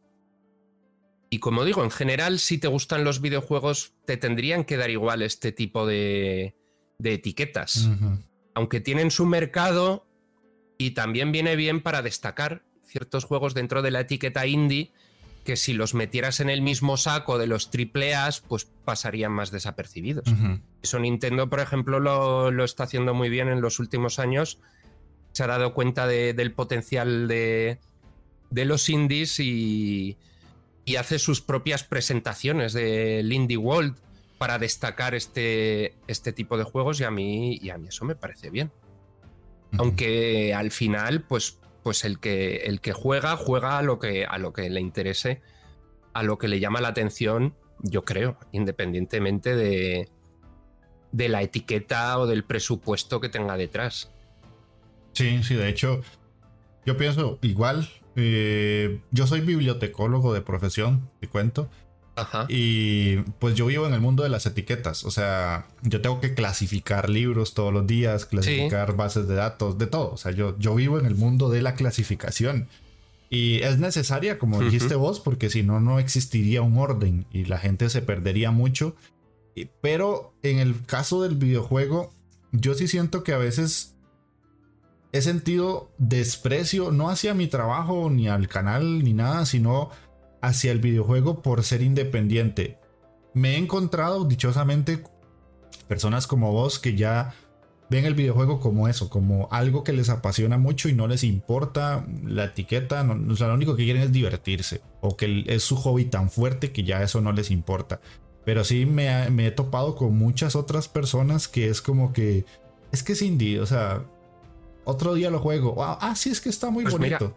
y como digo, en general, si te gustan los videojuegos, te tendrían que dar igual este tipo de, etiquetas. Aunque tienen su mercado y también viene bien para destacar ciertos juegos dentro de la etiqueta indie que si los metieras en el mismo saco de los triple pues pasarían más desapercibidos. Eso Nintendo, por ejemplo, lo, está haciendo muy bien en los últimos años. Se ha dado cuenta del potencial de, de los indies y, y hace sus propias presentaciones del Indie World para destacar este, este tipo de juegos y a mí, y a mí eso me parece bien. Aunque al final, pues, pues el, que, el que juega, juega a lo que, a lo que le interese, a lo que le llama la atención, yo creo, independientemente de, de la etiqueta o del presupuesto que tenga detrás. Sí, sí, de hecho, yo pienso igual, eh, yo soy bibliotecólogo de profesión, te cuento. Y pues yo vivo en el mundo de las etiquetas. O sea, yo tengo que clasificar libros todos los días, clasificar bases de datos, de todo. O sea, yo, yo vivo en el mundo de la clasificación. Y es necesaria, como dijiste vos, porque si no, no existiría un orden y la gente se perdería mucho. Pero en el caso del videojuego, yo sí siento que a veces he sentido desprecio no hacia mi trabajo ni al canal ni nada, sino hacia el videojuego por ser independiente. Me he encontrado dichosamente personas como vos que ya ven el videojuego como eso, como algo que les apasiona mucho y no les importa la etiqueta, o sea, lo único que quieren es divertirse o que es su hobby tan fuerte que ya eso no les importa. Pero sí me, me he topado con muchas otras personas que es como que es que es indie, o sea, otro día lo juego. Ah, ah, sí, es que está muy pues bonito.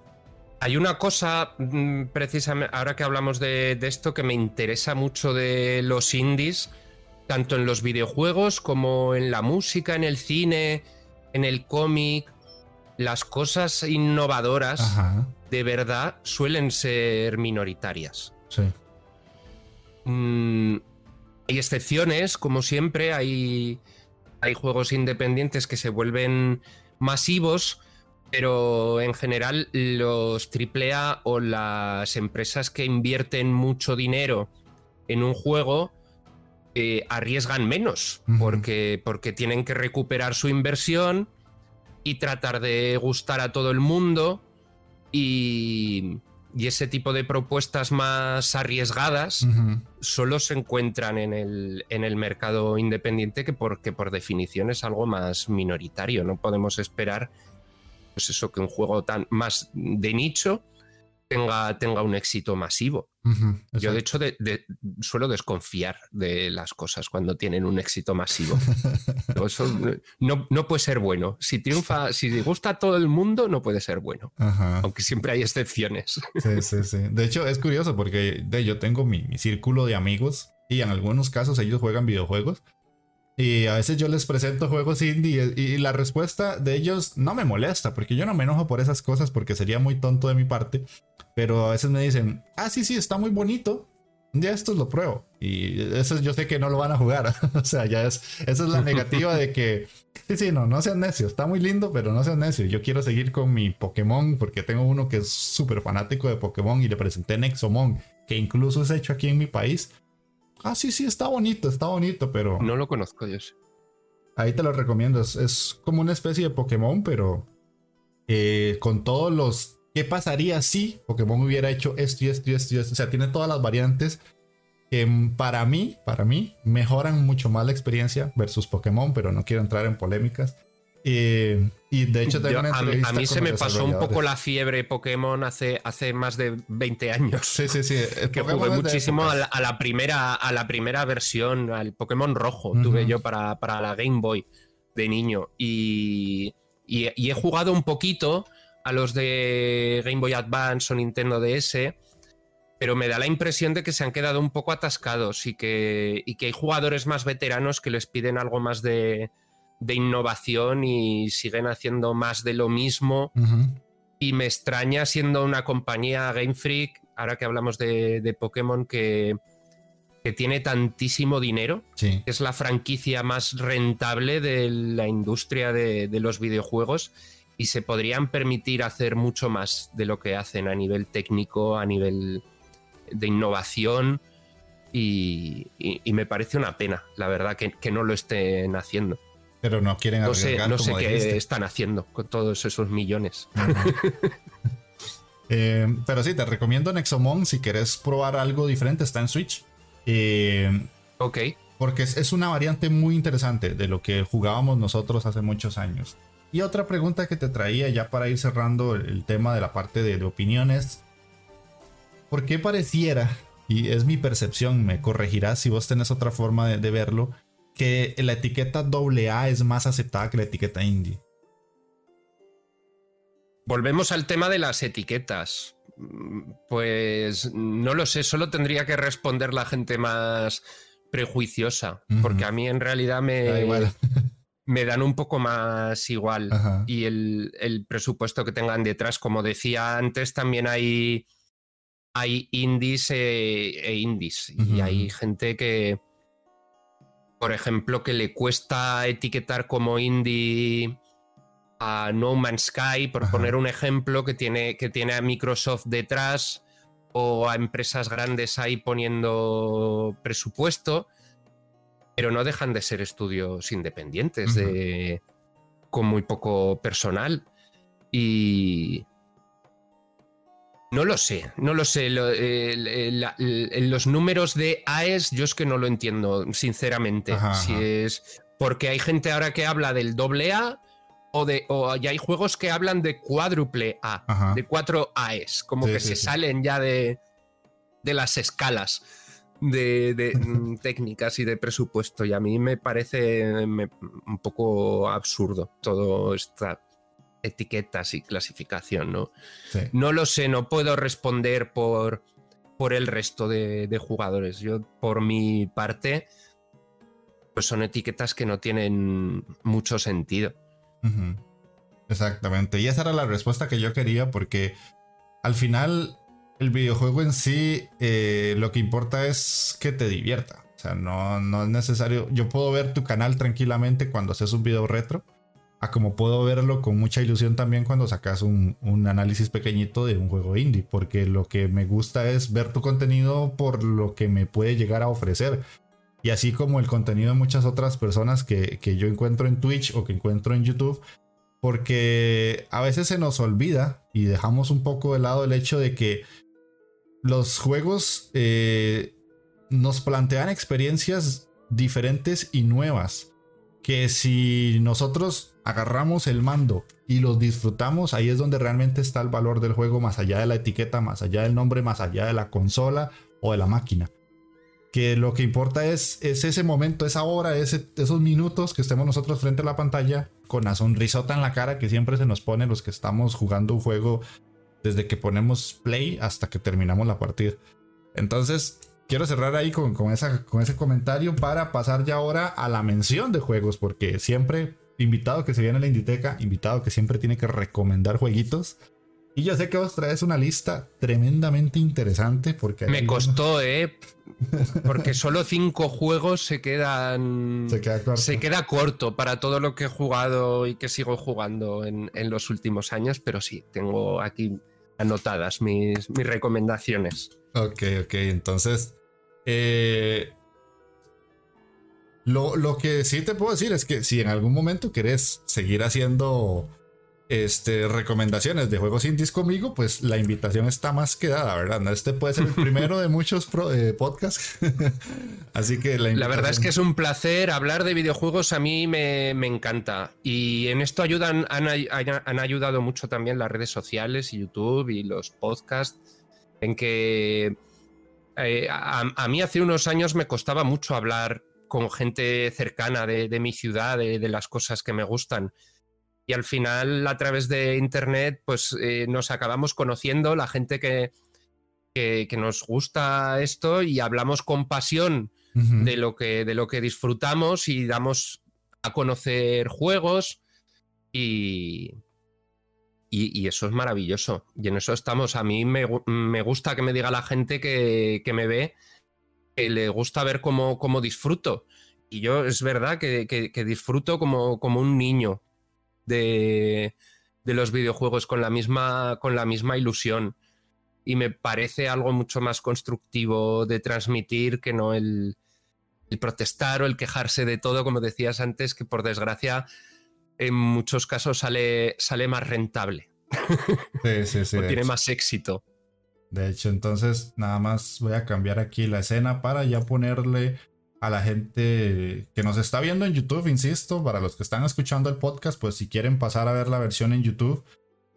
Hay una cosa, mm, precisamente, ahora que hablamos de, esto, que me interesa mucho de los indies, tanto en los videojuegos como en la música, en el cine, en el cómic, las cosas innovadoras de verdad suelen ser minoritarias. Sí. Mm, hay excepciones, como siempre, hay, hay juegos independientes que se vuelven masivos, pero en general los AAA o las empresas que invierten mucho dinero en un juego eh, arriesgan menos, porque, porque tienen que recuperar su inversión y tratar de gustar a todo el mundo. Y, ese tipo de propuestas más arriesgadas solo se encuentran en el, en el mercado independiente que porque por definición es algo más minoritario. No podemos esperar pues eso que un juego tan más de nicho tenga, tenga un éxito masivo. Yo, de hecho, suelo desconfiar de las cosas cuando tienen un éxito masivo. [laughs] Eso no, no, puede ser bueno. Si triunfa, si gusta a todo el mundo, no puede ser bueno. Aunque siempre hay excepciones. Sí, sí, sí. De hecho, es curioso porque de, yo tengo mi, mi círculo de amigos y en algunos casos ellos juegan videojuegos. Y a veces yo les presento juegos indie y, la respuesta de ellos no me molesta, porque yo no me enojo por esas cosas porque sería muy tonto de mi parte. Pero a veces me dicen, ah, sí, sí, está muy bonito. Un día esto lo pruebo. Y eso yo sé que no lo van a jugar. [laughs] o sea, ya es, esa es la negativa de que, sí, sí, no, no sean necios. Está muy lindo, pero no sean necios. Yo quiero seguir con mi Pokémon porque tengo uno que es súper fanático de Pokémon y le presenté Nexomon, que incluso es hecho aquí en mi país. Ah, sí, sí, está bonito, está bonito, pero... No lo conozco, yo sé. Ahí te lo recomiendo. Es, como una especie de Pokémon, pero eh, con todos los ¿Qué pasaría si Pokémon hubiera hecho esto y esto y esto y esto? O sea, tiene todas las variantes que para mí, para mí, mejoran mucho más la experiencia versus Pokémon, pero no quiero entrar en polémicas. Y de hecho, a, mí se me pasó un poco la fiebre Pokémon hace, hace más de 20 años. Sí, sí, sí. que jugué muchísimo a la, primera, a la primera versión, al Pokémon rojo, tuve yo para, para, la Game Boy de niño. y, y he jugado un poquito a los de Game Boy Advance o Nintendo DS, pero me da la impresión de que se han quedado un poco atascados y que, que hay jugadores más veteranos que les piden algo más de, innovación y siguen haciendo más de lo mismo. Y me extraña siendo una compañía Game Freak, ahora que hablamos de, Pokémon, que, que, tiene tantísimo dinero. Es la franquicia más rentable de la industria de, de los videojuegos y se podrían permitir hacer mucho más de lo que hacen a nivel técnico, a nivel de innovación y, me parece una pena, la verdad, que, no lo estén haciendo. Pero no quieren No sé, no sé qué están haciendo con todos esos millones. [laughs] Eh, pero sí, te recomiendo Nexomon si quieres probar algo diferente, está en Switch. Eh, ok. Porque es, es, una variante muy interesante de lo que jugábamos nosotros hace muchos años. Y otra pregunta que te traía ya para ir cerrando el, tema de la parte de, opiniones. ¿Por qué pareciera, y es mi percepción, me corregirás si vos tenés otra forma de, verlo, que la etiqueta AA es más aceptada que la etiqueta indie? Volvemos al tema de las etiquetas. Pues no lo sé, solo tendría que responder la gente más prejuiciosa, porque a mí en realidad me, [laughs] me dan un poco más igual. Y el, presupuesto que tengan detrás, como decía antes, también hay, hay indies e, e indies. Y hay gente que, por ejemplo, que le cuesta etiquetar como indie a No Man's Sky, por poner un ejemplo, que tiene, que tiene a Microsoft detrás o a empresas grandes ahí poniendo presupuesto pero no dejan de ser estudios independientes, de, con muy poco personal. Y no lo sé, no lo sé. los números de AES, yo es que no lo entiendo, sinceramente. si es porque hay gente ahora que habla del doble A o de o hay juegos que hablan de cuádruple A, de cuatro AES, como que se salen ya de, de las escalas de, [laughs] mm, técnicas y de presupuesto. Y a mí me parece un poco absurdo todo esta etiquetas y clasificación, ¿no? No lo sé, no puedo responder por, por el resto de, jugadores. Yo, por mi parte, pues son etiquetas que no tienen mucho sentido. Exactamente. Y esa era la respuesta que yo quería porque al final el videojuego en sí eh, lo que importa es que te divierta. O sea, no, no es necesario. Yo puedo ver tu canal tranquilamente cuando haces un video retro. Como puedo verlo con mucha ilusión también cuando sacas un, un análisis pequeñito de un juego indie. Porque lo que me gusta es ver tu contenido por lo que me puede llegar a ofrecer. Y así como el contenido de muchas otras personas que, que yo encuentro en Twitch o que encuentro en YouTube porque a veces se nos olvida y dejamos un poco de lado el hecho de que los juegos eh, nos plantean experiencias diferentes y nuevas. Que si nosotros agarramos el mando y los disfrutamos, ahí es donde realmente está el valor del juego, más allá de la etiqueta, más allá del nombre, más allá de la consola o de la máquina que lo que importa es, es ese momento, esa hora, esos minutos que estemos nosotros frente a la pantalla con la sonrisota en la cara que siempre se nos pone los que estamos jugando un juego desde que ponemos play hasta que terminamos la partida. Entonces, quiero cerrar ahí con, con, esa, con ese comentario para pasar ya ahora a la mención de juegos, porque siempre invitado que se viene a la Inditeca, invitado que siempre tiene que recomendar jueguitos. Y yo sé que vos traes una lista tremendamente interesante porque... Me costó, [laughs] ¿eh? Porque solo cinco juegos se quedan... Se queda corto. Se queda corto para todo lo que he jugado y que sigo jugando en, los últimos años, pero sí, tengo aquí anotadas mis, mis recomendaciones. Ok, ok, entonces... Eh, lo, lo que sí te puedo decir es que si en algún momento querés seguir haciendo este, recomendaciones de juegos indies conmigo, pues la invitación está más que dada, ¿verdad? Este puede ser el primero de muchos eh, podcasts. [laughs] Así que la, la, verdad es que es un placer hablar de videojuegos, a mí me, encanta. Y en esto ayudan, han, han, ayudado mucho también las redes sociales y YouTube y los podcasts, en que eh, a, mí hace unos años me costaba mucho hablar con gente cercana de, mi ciudad, de las cosas que me gustan. Y al final a través de internet pues eh, nos acabamos conociendo la gente que, que, nos gusta esto y hablamos con pasión de, lo que, de lo que disfrutamos y damos a conocer juegos y, y, eso es maravilloso y en eso estamos. A mí me, me gusta que me diga la gente que, que, me ve que le gusta ver cómo, cómo disfruto. Y yo es verdad que, disfruto como, como un niño de, los videojuegos con la, misma, con la misma ilusión. Y me parece algo mucho más constructivo de transmitir que no el, protestar o el quejarse de todo, como decías antes, que por desgracia en muchos casos sale, sale más rentable. Sí, sí, sí. [laughs] o tiene más éxito. De hecho, entonces nada más voy a cambiar aquí la escena para ya ponerle a la gente que nos está viendo en YouTube, insisto, para los que están escuchando el podcast, pues si quieren pasar a ver la versión en YouTube,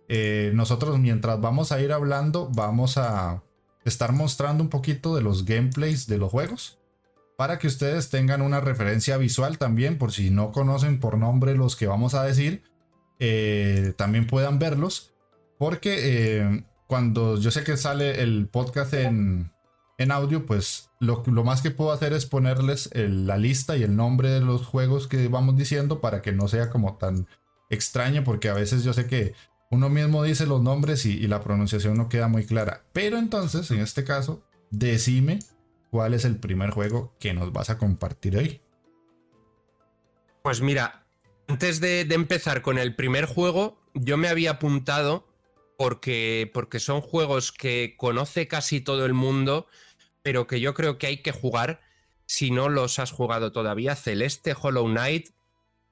eh, nosotros mientras vamos a ir hablando, vamos a estar mostrando un poquito de los gameplays de los juegos, para que ustedes tengan una referencia visual también, por si no conocen por nombre los que vamos a decir, eh, también puedan verlos, porque eh, cuando yo sé que sale el podcast en, en audio, pues lo, más que puedo hacer es ponerles la lista y el nombre de los juegos que vamos diciendo para que no sea como tan extraño, porque a veces yo sé que uno mismo dice los nombres y, la pronunciación no queda muy clara. Pero entonces, en este caso, decime cuál es el primer juego que nos vas a compartir hoy. Pues mira, antes de, empezar con el primer juego, yo me había apuntado porque, porque son juegos que conoce casi todo el mundo pero que yo creo que hay que jugar si no los has jugado todavía. Celeste, Hollow Knight,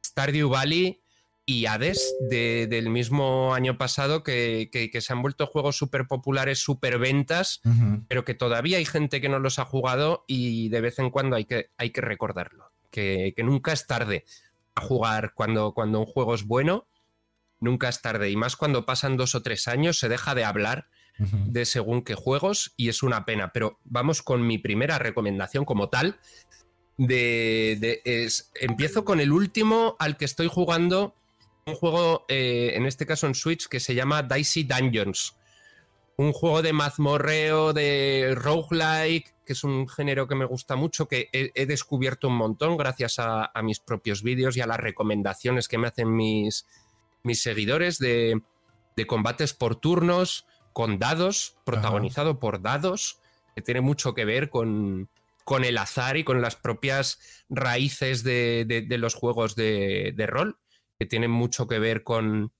Stardew Valley y Hades del mismo año pasado que, se han vuelto juegos súper populares, súper ventas, pero que todavía hay gente que no los ha jugado y de vez en cuando hay que, hay que recordarlo, que, nunca es tarde a jugar cuando, cuando un juego es bueno, nunca es tarde y más cuando pasan dos o tres años se deja de hablar de según qué juegos y es una pena. Pero vamos con mi primera recomendación como tal. De, es, empiezo con el último al que estoy jugando, un juego, eh, en este caso en Switch, que se llama Dicey Dungeons. un juego de mazmorreo, de roguelike, que es un género que me gusta mucho, que he, descubierto un montón gracias a, mis propios vídeos y a las recomendaciones que me hacen mis, mis seguidores de, combates por turnos, con dados, protagonizado por dados, que tiene mucho que ver con, con el azar y con las propias raíces de, los juegos de, rol, que tienen mucho que ver con,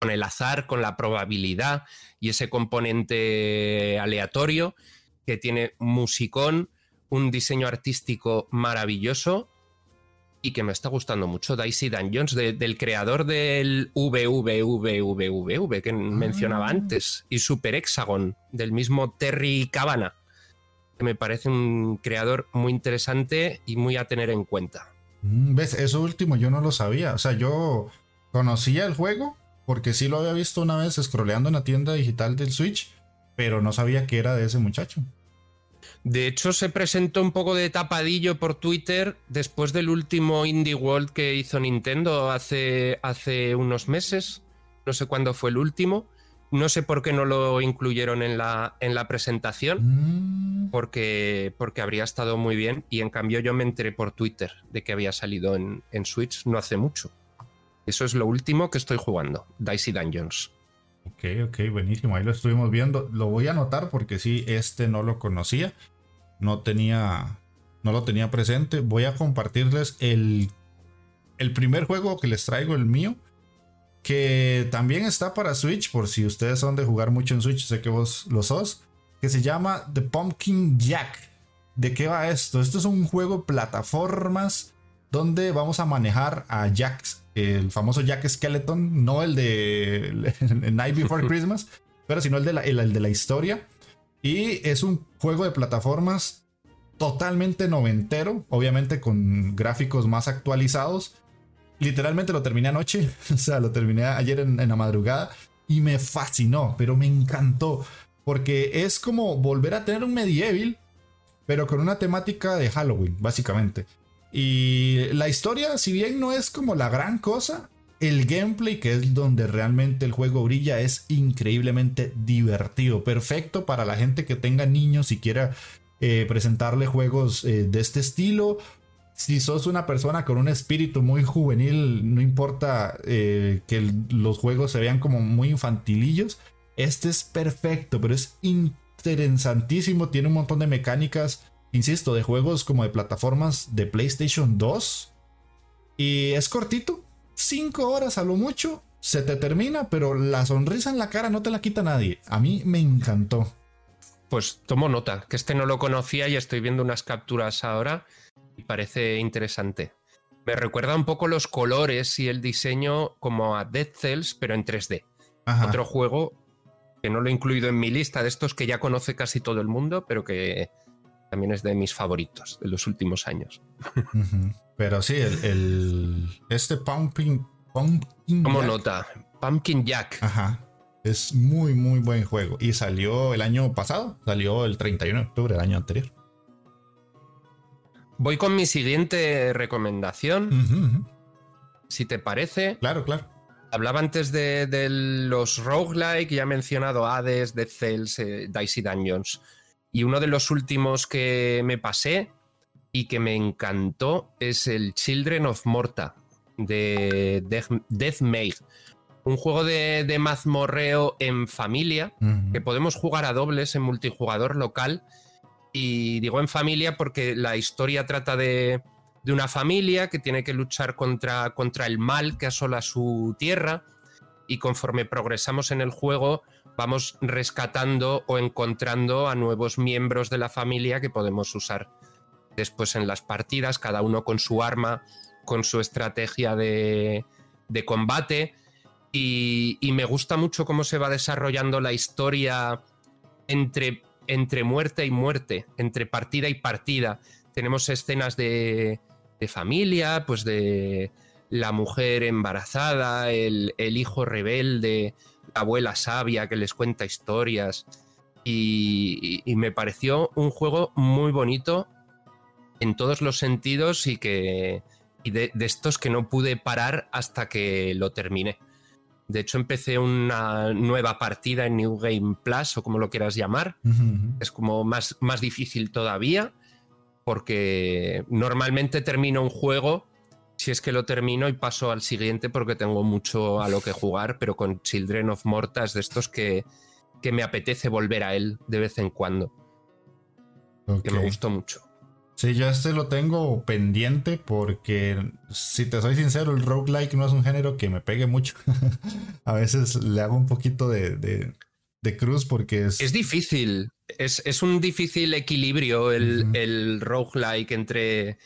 con el azar, con la probabilidad y ese componente aleatorio que tiene musicón, un diseño artístico maravilloso y que me está gustando mucho, Dicey Dungeons, del creador del VVVVVV que mencionaba ah. antes, y Super Hexagon, del mismo Terry Cabana me parece un creador muy interesante y muy a tener en cuenta. Mm, ¿Ves? Eso último yo no lo sabía. O sea, yo conocía el juego porque sí lo había visto una vez scrolleando en la tienda digital del Switch, pero no sabía que era de ese muchacho. De hecho, se presentó un poco de tapadillo por Twitter después del último Indie World que hizo Nintendo hace, hace unos meses. No sé cuándo fue el último. No sé por qué no lo incluyeron en la, en la presentación, mm. porque, porque habría estado muy bien. Y en cambio yo me enteré por Twitter de que había salido en, Switch no hace mucho. Eso es lo último que estoy jugando, Dicey Dungeons. Ok, ok, buenísimo. Ahí lo estuvimos viendo. Lo voy a anotar porque sí, este no lo conocía. No tenía, no lo tenía presente. Voy a compartirles el, el primer juego que les traigo, el mío que también está para Switch, por si ustedes son de jugar mucho en Switch, sé que vos lo sos, que se llama The Pumpkin Jack. ¿De qué va esto? Esto es un juego de plataformas donde vamos a manejar a Jack, el famoso Jack Skeleton, no el de [laughs] Night Before Christmas, pero sino el de, la, el de la historia. Y es un juego de plataformas totalmente noventero, obviamente con gráficos más actualizados literalmente lo terminé anoche, [laughs] o sea, lo terminé ayer en, la madrugada y me fascinó, pero me encantó, porque es como volver a tener un medieval, pero con una temática de Halloween, básicamente. Y la historia, si bien no es como la gran cosa, el gameplay, que es donde realmente el juego brilla, es increíblemente divertido. Perfecto para la gente que tenga niños y quiera eh, presentarle juegos eh, de este estilo si sos una persona con un espíritu muy juvenil, no importa eh, que los juegos se vean como muy infantilillos, este es perfecto, pero es interesantísimo, tiene un montón de mecánicas, insisto, de juegos como de plataformas de PlayStation 2. Y es cortito, 5 horas a lo mucho, se te termina, pero la sonrisa en la cara no te la quita nadie. A mí me encantó. Pues tomo nota, que este no lo conocía y estoy viendo unas capturas ahora y parece interesante. Me recuerda un poco los colores y el diseño como a Dead Cells, pero en 3D. Otro juego que no lo he incluido en mi lista de estos que ya conoce casi todo el mundo, pero que también es de mis favoritos de los últimos años. Pero sí, el, este Pumpkin, Pumpkin Como nota, Pumpkin Jack. Ajá. Es muy, muy buen juego. Y salió el año pasado, salió el 31 de octubre del año anterior. Voy con mi siguiente recomendación. Si te parece. Claro, claro. Hablaba antes de, los roguelike, ya he mencionado Hades, Dead Cells, eh, Dicey Dungeons. Y uno de los últimos que me pasé y que me encantó es el Children of Morta de Death, Un juego de, mazmorreo en familia que podemos jugar a dobles en multijugador local y digo en familia porque la historia trata de, una familia que tiene que luchar contra, contra el mal que asola su tierra y conforme progresamos en el juego vamos rescatando o encontrando a nuevos miembros de la familia que podemos usar después en las partidas, cada uno con su arma, con su estrategia de, de combate. Y, y, me gusta mucho cómo se va desarrollando la historia entre entre muerte y muerte, entre partida y partida. Tenemos escenas de, familia, pues de la mujer embarazada, el, hijo rebelde, la abuela sabia que les cuenta historias. Y, me pareció un juego muy bonito en todos los sentidos y que y de, estos que no pude parar hasta que lo terminé. De hecho, empecé una nueva partida en New Game Plus o como lo quieras llamar. Es como más, más difícil todavía porque normalmente termino un juego, si es que lo termino y paso al siguiente porque tengo mucho a lo que jugar, pero con Children of Morta es de estos que, que me apetece volver a él de vez en cuando. Que me gustó mucho. Sí, yo este lo tengo pendiente porque, si te soy sincero, el roguelike no es un género que me pegue mucho. [laughs] a veces le hago un poquito de, de, cruz porque es... Es difícil, es, un difícil equilibrio el, el roguelike entre,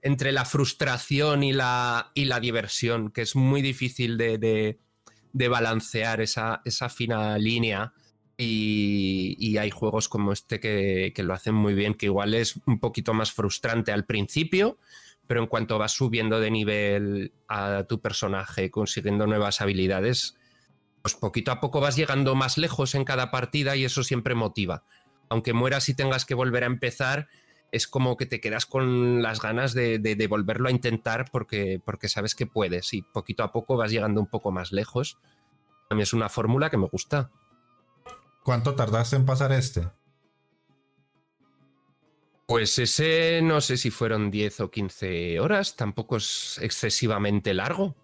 entre la frustración y la, y la diversión, que es muy difícil de, de balancear esa, esa fina línea y, hay juegos como este que, lo hacen muy bien, que igual es un poquito más frustrante al principio, pero en cuanto vas subiendo de nivel a tu personaje, consiguiendo nuevas habilidades, pues poquito a poco vas llegando más lejos en cada partida y eso siempre motiva. Aunque mueras y tengas que volver a empezar, es como que te quedas con las ganas de, volverlo a intentar porque, porque sabes que puedes y poquito a poco vas llegando un poco más lejos. A mí es una fórmula que me gusta. ¿Cuánto tardaste en pasar este? Pues ese no sé si fueron 10 o 15 horas, tampoco es excesivamente largo.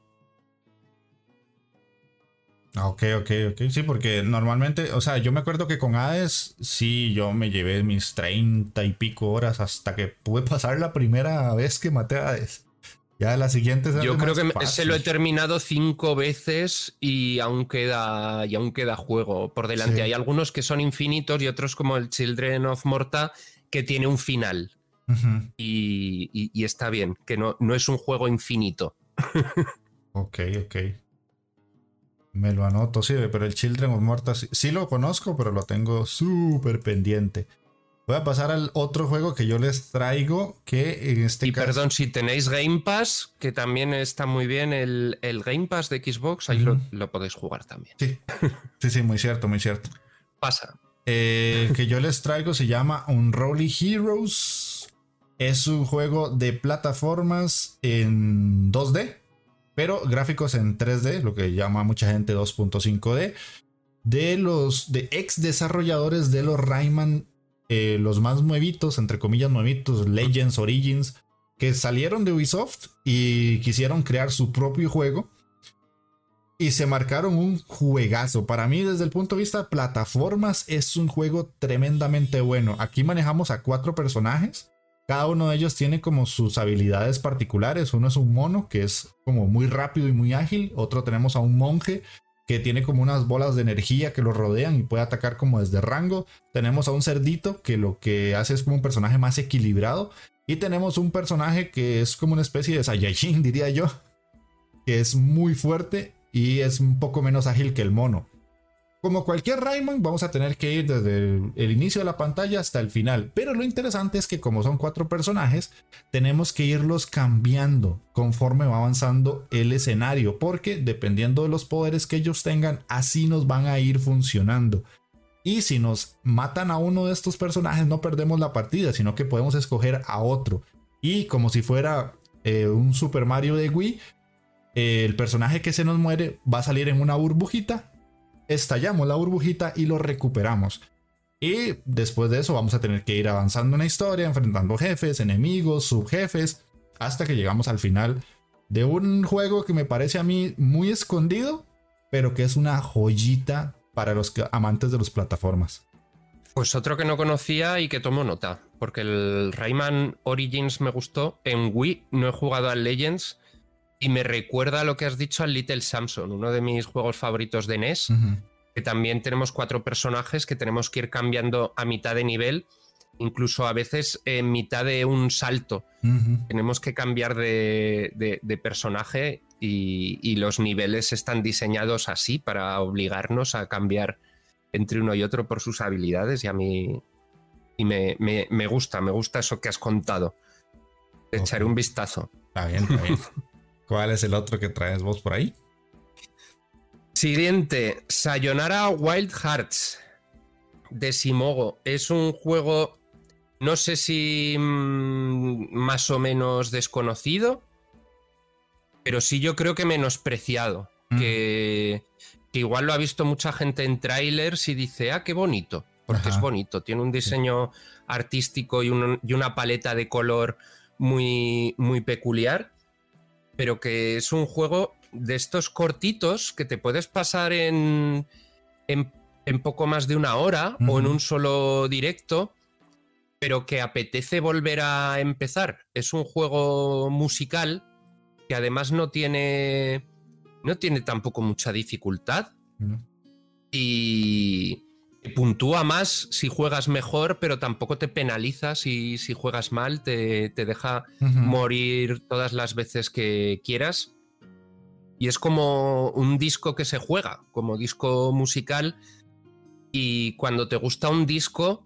Ah, ok, ok, ok. Sí, porque normalmente, o sea, yo me acuerdo que con Hades, sí, yo me llevé mis 30 y pico horas hasta que pude [laughs] pasar la primera vez que maté a Hades. Ya la siguiente Yo creo que se lo he terminado cinco veces y aún queda, y aún queda juego por delante. Hay algunos que son infinitos y otros como el Children of Morta que tiene un final. y, está bien, que no, no es un juego infinito. [laughs] ok, ok. Me lo anoto, sí, pero el Children of Morta sí lo conozco, pero lo tengo súper pendiente. Voy a pasar al otro juego que yo les traigo, que en este y perdón, si tenéis Game Pass, que también está muy bien el, Game Pass de Xbox, ahí lo, podéis jugar también. Sí. sí, sí, muy cierto, muy cierto. Pasa. Eh, que yo les traigo se llama Unruly Heroes. Es un juego de plataformas en 2D, pero gráficos en 3D, lo que llama mucha gente 2.5D, de los de ex desarrolladores de los Rayman eh, los más nuevitos, entre comillas nuevitos, Legends, Origins, que salieron de Ubisoft y quisieron crear su propio juego. Y se marcaron un juegazo. Para mí, desde el punto de vista de plataformas, es un juego tremendamente bueno. Aquí manejamos a cuatro personajes. Cada uno de ellos tiene como sus habilidades particulares. Uno es un mono, que es como muy rápido y muy ágil. Otro tenemos a un monje, que tiene como unas bolas de energía que lo rodean y puede atacar como desde rango. Tenemos a un cerdito que lo que hace es como un personaje más equilibrado. Y tenemos un personaje que es como una especie de Saiyajin, [laughs] diría yo, que es muy fuerte y es un poco menos ágil que el mono. Como cualquier Rayman, vamos a tener que ir desde el, inicio de la pantalla hasta el final. Pero lo interesante es que como son cuatro personajes, tenemos que irlos cambiando conforme va avanzando el escenario. Porque dependiendo de los poderes que ellos tengan, así nos van a ir funcionando. Y si nos matan a uno de estos personajes, no perdemos la partida, sino que podemos escoger a otro. Y como si fuera eh, un Super Mario de Wii, el personaje que se nos muere va a salir en una burbujita estallamos la burbujita y lo recuperamos. Y después de eso vamos a tener que ir avanzando en la historia, enfrentando jefes, enemigos, subjefes, hasta que llegamos al final de un juego que me parece a mí muy escondido, pero que es una joyita para los amantes de las plataformas. Pues otro que no conocía y que tomo nota, porque el Rayman Origins me gustó. En Wii no he jugado al Legends, y me recuerda lo que has dicho al Little Samson, uno de mis juegos favoritos de NES, que también tenemos cuatro personajes que tenemos que ir cambiando a mitad de nivel, incluso a veces en mitad de un salto. Tenemos que cambiar de, personaje y, los niveles están diseñados así para obligarnos a cambiar entre uno y otro por sus habilidades y a mí y me, gusta, me gusta eso que has contado. Echaré un vistazo. Está bien, está bien. [laughs] ¿Cuál es el otro que traes vos por ahí? Siguiente, Sayonara Wild Hearts de Simogo. Es un juego, no sé si mm, más o menos desconocido, pero sí yo creo que menospreciado. que, igual lo ha visto mucha gente en trailers y dice, ah, qué bonito, porque es bonito, tiene un diseño artístico y, una paleta de color muy, muy peculiar, pero que es un juego de estos cortitos que te puedes pasar en, en, poco más de una hora o en un solo directo, pero que apetece volver a empezar. Es un juego musical que además no tiene no tiene tampoco mucha dificultad. Y puntúa más si juegas mejor, pero tampoco te penaliza si, si juegas mal, te, deja morir todas las veces que quieras. Y es como un disco que se juega, como disco musical. Y cuando te gusta un disco,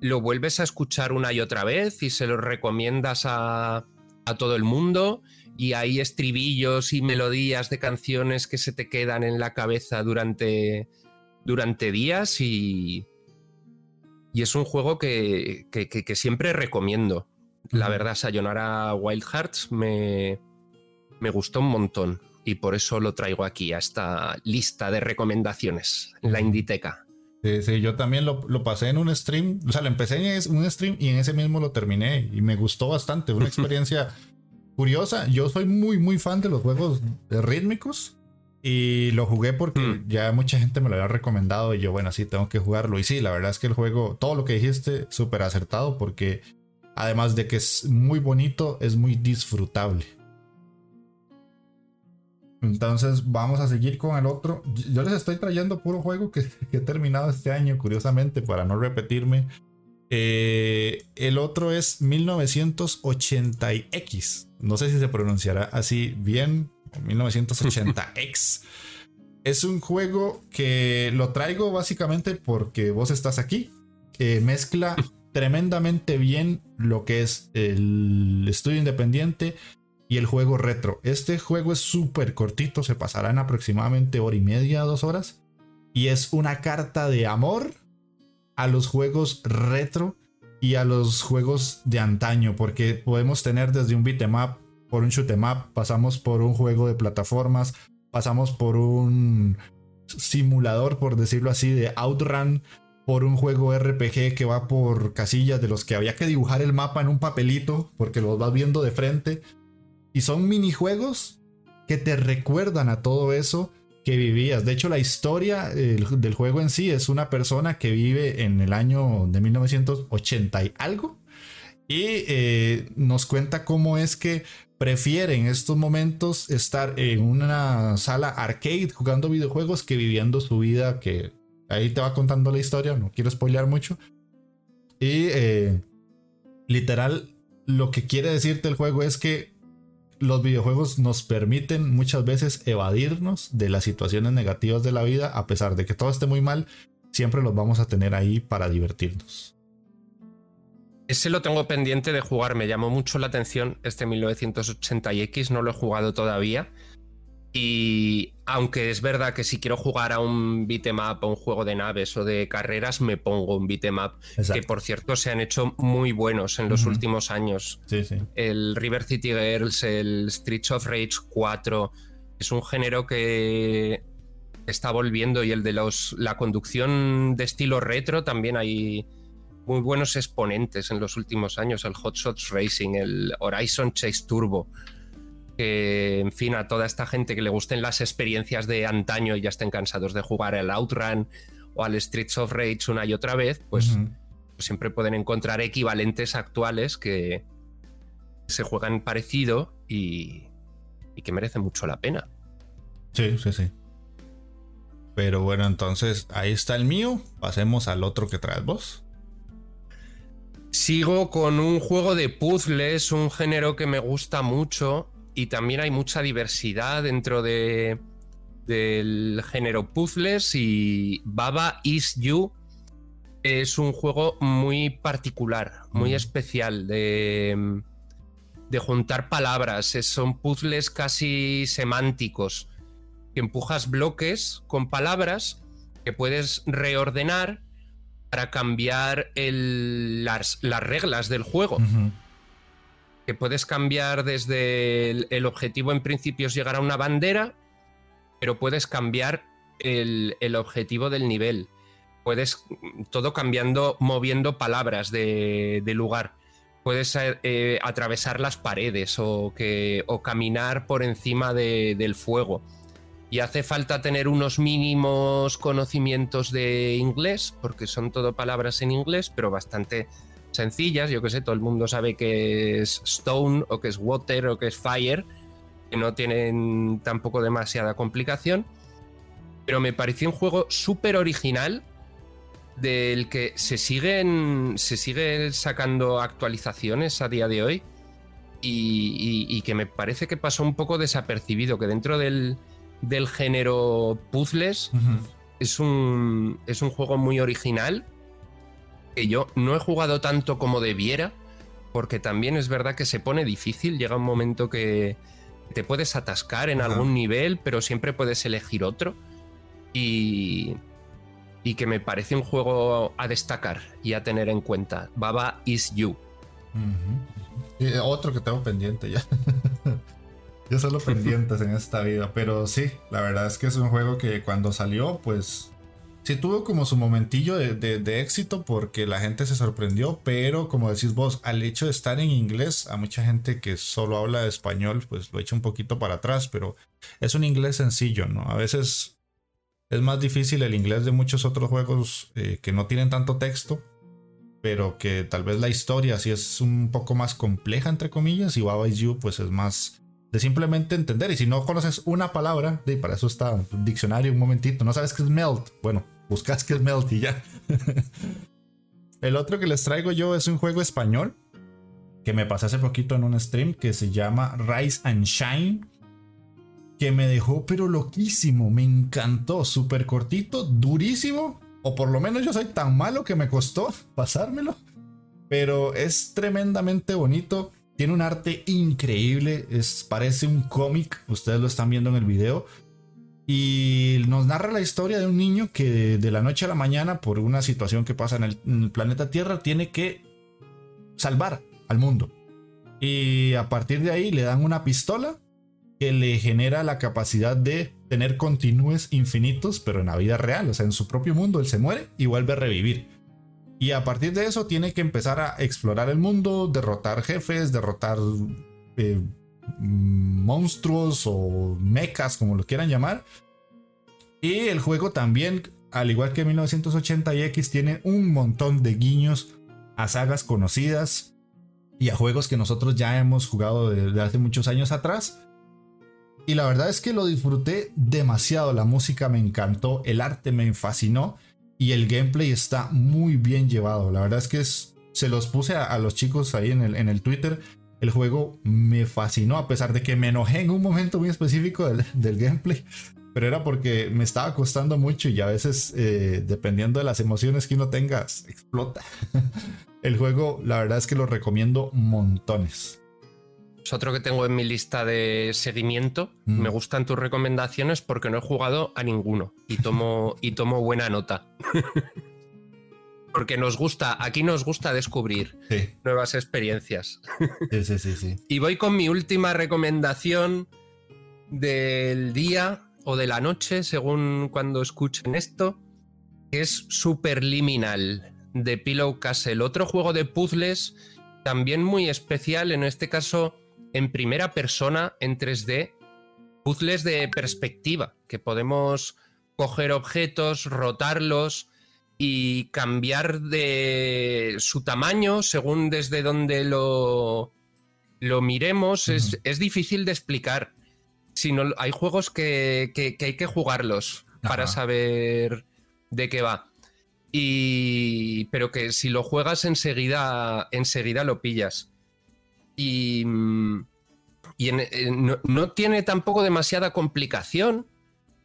lo vuelves a escuchar una y otra vez y se lo recomiendas a, a todo el mundo y hay estribillos y melodías de canciones que se te quedan en la cabeza durante, durante días y, y es un juego que, que, siempre recomiendo. La verdad, Sayonara Wild Hearts me, me gustó un montón y por eso lo traigo aquí a esta lista de recomendaciones en la Inditeca. Sí, sí, yo también lo, lo, pasé en un stream, o sea, lo empecé en un stream y en ese mismo lo terminé y me gustó bastante, una [laughs] experiencia curiosa, yo soy muy, muy fan de los juegos rítmicos. Y lo jugué porque mm. ya mucha gente me lo había recomendado y yo, bueno, sí, tengo que jugarlo. Y sí, la verdad es que el juego, todo lo que dijiste, súper acertado porque además de que es muy bonito, es muy disfrutable. Entonces vamos a seguir con el otro. Yo les estoy trayendo puro juego que, [laughs] que he terminado este año, curiosamente, para no repetirme. Eh, el otro es 1980X. No sé si se pronunciará así bien. 1980X. [laughs] es un juego que lo traigo básicamente porque vos estás aquí. mezcla [laughs] tremendamente bien lo que es el estudio independiente y el juego retro. Este juego es súper cortito, se pasará en aproximadamente hora y media, dos horas. Y es una carta de amor a los juegos retro y a los juegos de antaño, porque podemos tener desde un beat'em por un shoot'em up, pasamos por un juego de plataformas, pasamos por un simulador, por decirlo así, de Outrun, por un juego RPG que va por casillas de los que había que dibujar el mapa en un papelito, porque los vas viendo de frente. Y son minijuegos que te recuerdan a todo eso que vivías. De hecho, la historia del juego en sí es una persona que vive en el año de 1980 y algo. Y eh, nos cuenta cómo es que prefiere en estos momentos estar en una sala arcade jugando videojuegos que viviendo su vida, que ahí te va contando la historia, no quiero spoilear mucho. Y eh, literal, lo que quiere decirte el juego es que los videojuegos nos permiten muchas veces evadirnos de las situaciones negativas de la vida, a pesar de que todo esté muy mal, siempre los vamos a tener ahí para divertirnos. Ese lo tengo pendiente de jugar, me llamó mucho la atención este 1980X, no lo he jugado todavía. Y aunque es verdad que si quiero jugar a un beatmap o un juego de naves o de carreras, me pongo un beatmap. Que por cierto se han hecho muy buenos en los últimos años. El River City Girls, el Streets of Rage 4. Es un género que está volviendo. Y el de los la conducción de estilo retro también hay muy buenos exponentes en los últimos años. El Hot Shots Racing, el Horizon Chase Turbo que, en fin, a toda esta gente que le gusten las experiencias de antaño y ya estén cansados de jugar al Outrun o al Streets of Rage una y otra vez, pues, pues, siempre pueden encontrar equivalentes actuales que se juegan parecido y, y que merecen mucho la pena. Sí, sí, sí. Pero bueno, entonces ahí está el mío. Pasemos al otro que traes vos. Sigo con un juego de puzzles, un género que me gusta mucho y también hay mucha diversidad dentro de, del género puzzles y Baba Is You es un juego muy particular, muy mm. especial de, de juntar palabras. Son puzzles casi semánticos que empujas bloques con palabras que puedes reordenar para cambiar las, las, reglas del juego puedes cambiar desde el, objetivo en principio es llegar a una bandera pero puedes cambiar el, objetivo del nivel. Puedes todo cambiando, moviendo palabras de, lugar. Puedes eh, atravesar las paredes o, que, o caminar por encima del fuego. Y hace falta tener unos mínimos conocimientos de inglés, porque son todo palabras en inglés, pero bastante sencillas. Yo que sé, todo el mundo sabe que es stone o que es water o que es fire, que no tienen tampoco demasiada complicación. Pero me pareció un juego súper original del que se siguen, se sigue sacando actualizaciones a día de hoy y, que me parece que pasó un poco desapercibido, que dentro del, del género puzzles es, un, es un juego muy original que yo no he jugado tanto como debiera, porque también es verdad que se pone difícil, llega un momento que te puedes atascar en algún nivel, pero siempre puedes elegir otro. Y, y que me parece un juego a destacar y a tener en cuenta. Baba is You. otro que tengo pendiente ya. [laughs] Yo solo pendientes en esta vida, pero sí, la verdad es que es un juego que cuando salió, pues sí tuvo como su momentillo de, éxito porque la gente se sorprendió, pero como decís vos, al hecho de estar en inglés, a mucha gente que solo habla español, pues lo echa un poquito para atrás, pero es un inglés sencillo, ¿no? A veces es más difícil el inglés de muchos otros juegos eh, que no tienen tanto texto, pero que tal vez la historia sí es un poco más compleja, entre comillas, y Baba Is You pues es más de simplemente entender. Y si no conoces una palabra, y para eso está un diccionario un momentito, no sabes qué es melt, bueno, buscas qué es melt y ya. [laughs] El otro que les traigo yo es un juego español que me pasé hace poquito en un stream que se llama Rise and Shine. Que me dejó pero loquísimo, me encantó, súper cortito, durísimo. O por lo menos yo soy tan malo que me costó [laughs] pasármelo. Pero es tremendamente bonito tiene un arte increíble, es, parece un cómic, ustedes lo están viendo en el video. Y nos narra la historia de un niño que de, la noche a la mañana, por una situación que pasa en el, planeta Tierra, tiene que salvar al mundo. Y a partir de ahí le dan una pistola que le genera la capacidad de tener continúes infinitos, pero en la vida real, o sea, en su propio mundo él se muere y vuelve a revivir. Y a partir de eso tiene que empezar a explorar el mundo, derrotar jefes, derrotar eh, monstruos o mechas, como lo quieran llamar. Y el juego también, al igual que 1980 y X, tiene un montón de guiños a sagas conocidas y a juegos que nosotros ya hemos jugado desde hace muchos años atrás. Y la verdad es que lo disfruté demasiado, la música me encantó, el arte me fascinó y el gameplay está muy bien llevado. La verdad es que se los puse a, los chicos ahí en el, en el, Twitter. El juego me fascinó a pesar de que me enojé en un momento muy específico del, gameplay. Pero era porque me estaba costando mucho y a veces, eh, dependiendo de las emociones que uno tenga, explota. [laughs] el juego, la verdad es que lo recomiendo montones. Es otro que tengo en mi lista de seguimiento. Mm. Me gustan tus recomendaciones porque no he jugado a ninguno y tomo, [laughs] y tomo buena nota. porque nos gusta, aquí nos gusta descubrir nuevas experiencias. sí, sí, sí, sí. Y voy con mi última recomendación del día o de la noche, según cuando escuchen esto, que es Superliminal de Pillow Castle. Otro juego de puzzles también muy especial, en este caso en primera persona en 3D, puzzles de perspectiva, que podemos coger objetos, rotarlos y cambiar de su tamaño según desde donde lo, lo miremos. es, difícil de explicar. Si hay juegos que, hay que jugarlos para saber de qué va. Y, pero que si lo juegas enseguida, enseguida lo pillas y, no, tiene tampoco demasiada complicación,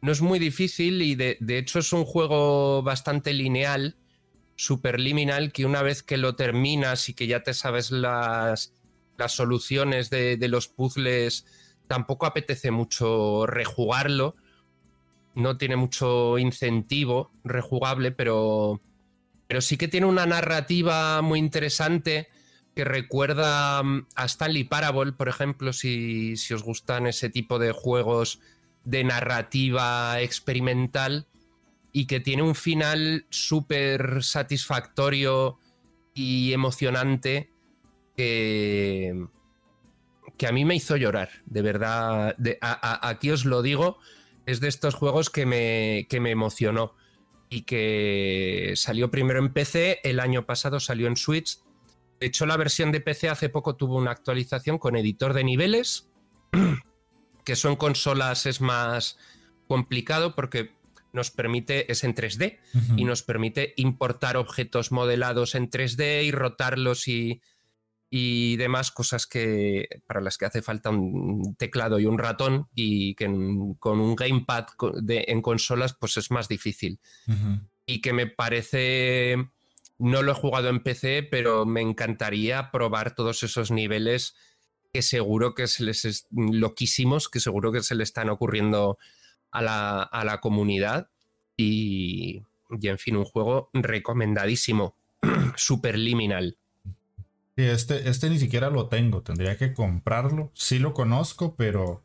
no es muy difícil y de, hecho es un juego bastante lineal, superliminal, que una vez que lo terminas y que ya te sabes las, soluciones de, los puzzles, tampoco apetece mucho rejugarlo. No tiene mucho incentivo rejugable, pero, pero sí que tiene una narrativa muy interesante que recuerda mm, a Stanley Parable, por ejemplo, si, os gustan ese tipo de juegos de narrativa experimental y que tiene un final súper satisfactorio y emocionante que, que a mí me hizo llorar, de verdad. aquí os lo digo, es de estos juegos que me, que me emocionó y que salió primero en PC, el año pasado salió en Switch. De hecho, la versión de PC hace poco tuvo una actualización con editor de niveles, [clears throat] que son consolas es más complicado porque nos permite, es en 3D, y nos permite importar objetos modelados en 3D y rotarlos y, y demás cosas que para las que hace falta un teclado y un ratón y que con un gamepad en consolas pues es más difícil. Y que me parece, no lo he jugado en PC, pero me encantaría probar todos esos niveles que seguro que se les es loquísimos, que seguro que se le están ocurriendo a la, a la comunidad. Y, y en fin, un juego recomendadísimo, [clears throat] super liminal este, este ni siquiera lo tengo, tendría que comprarlo. Sí lo conozco, pero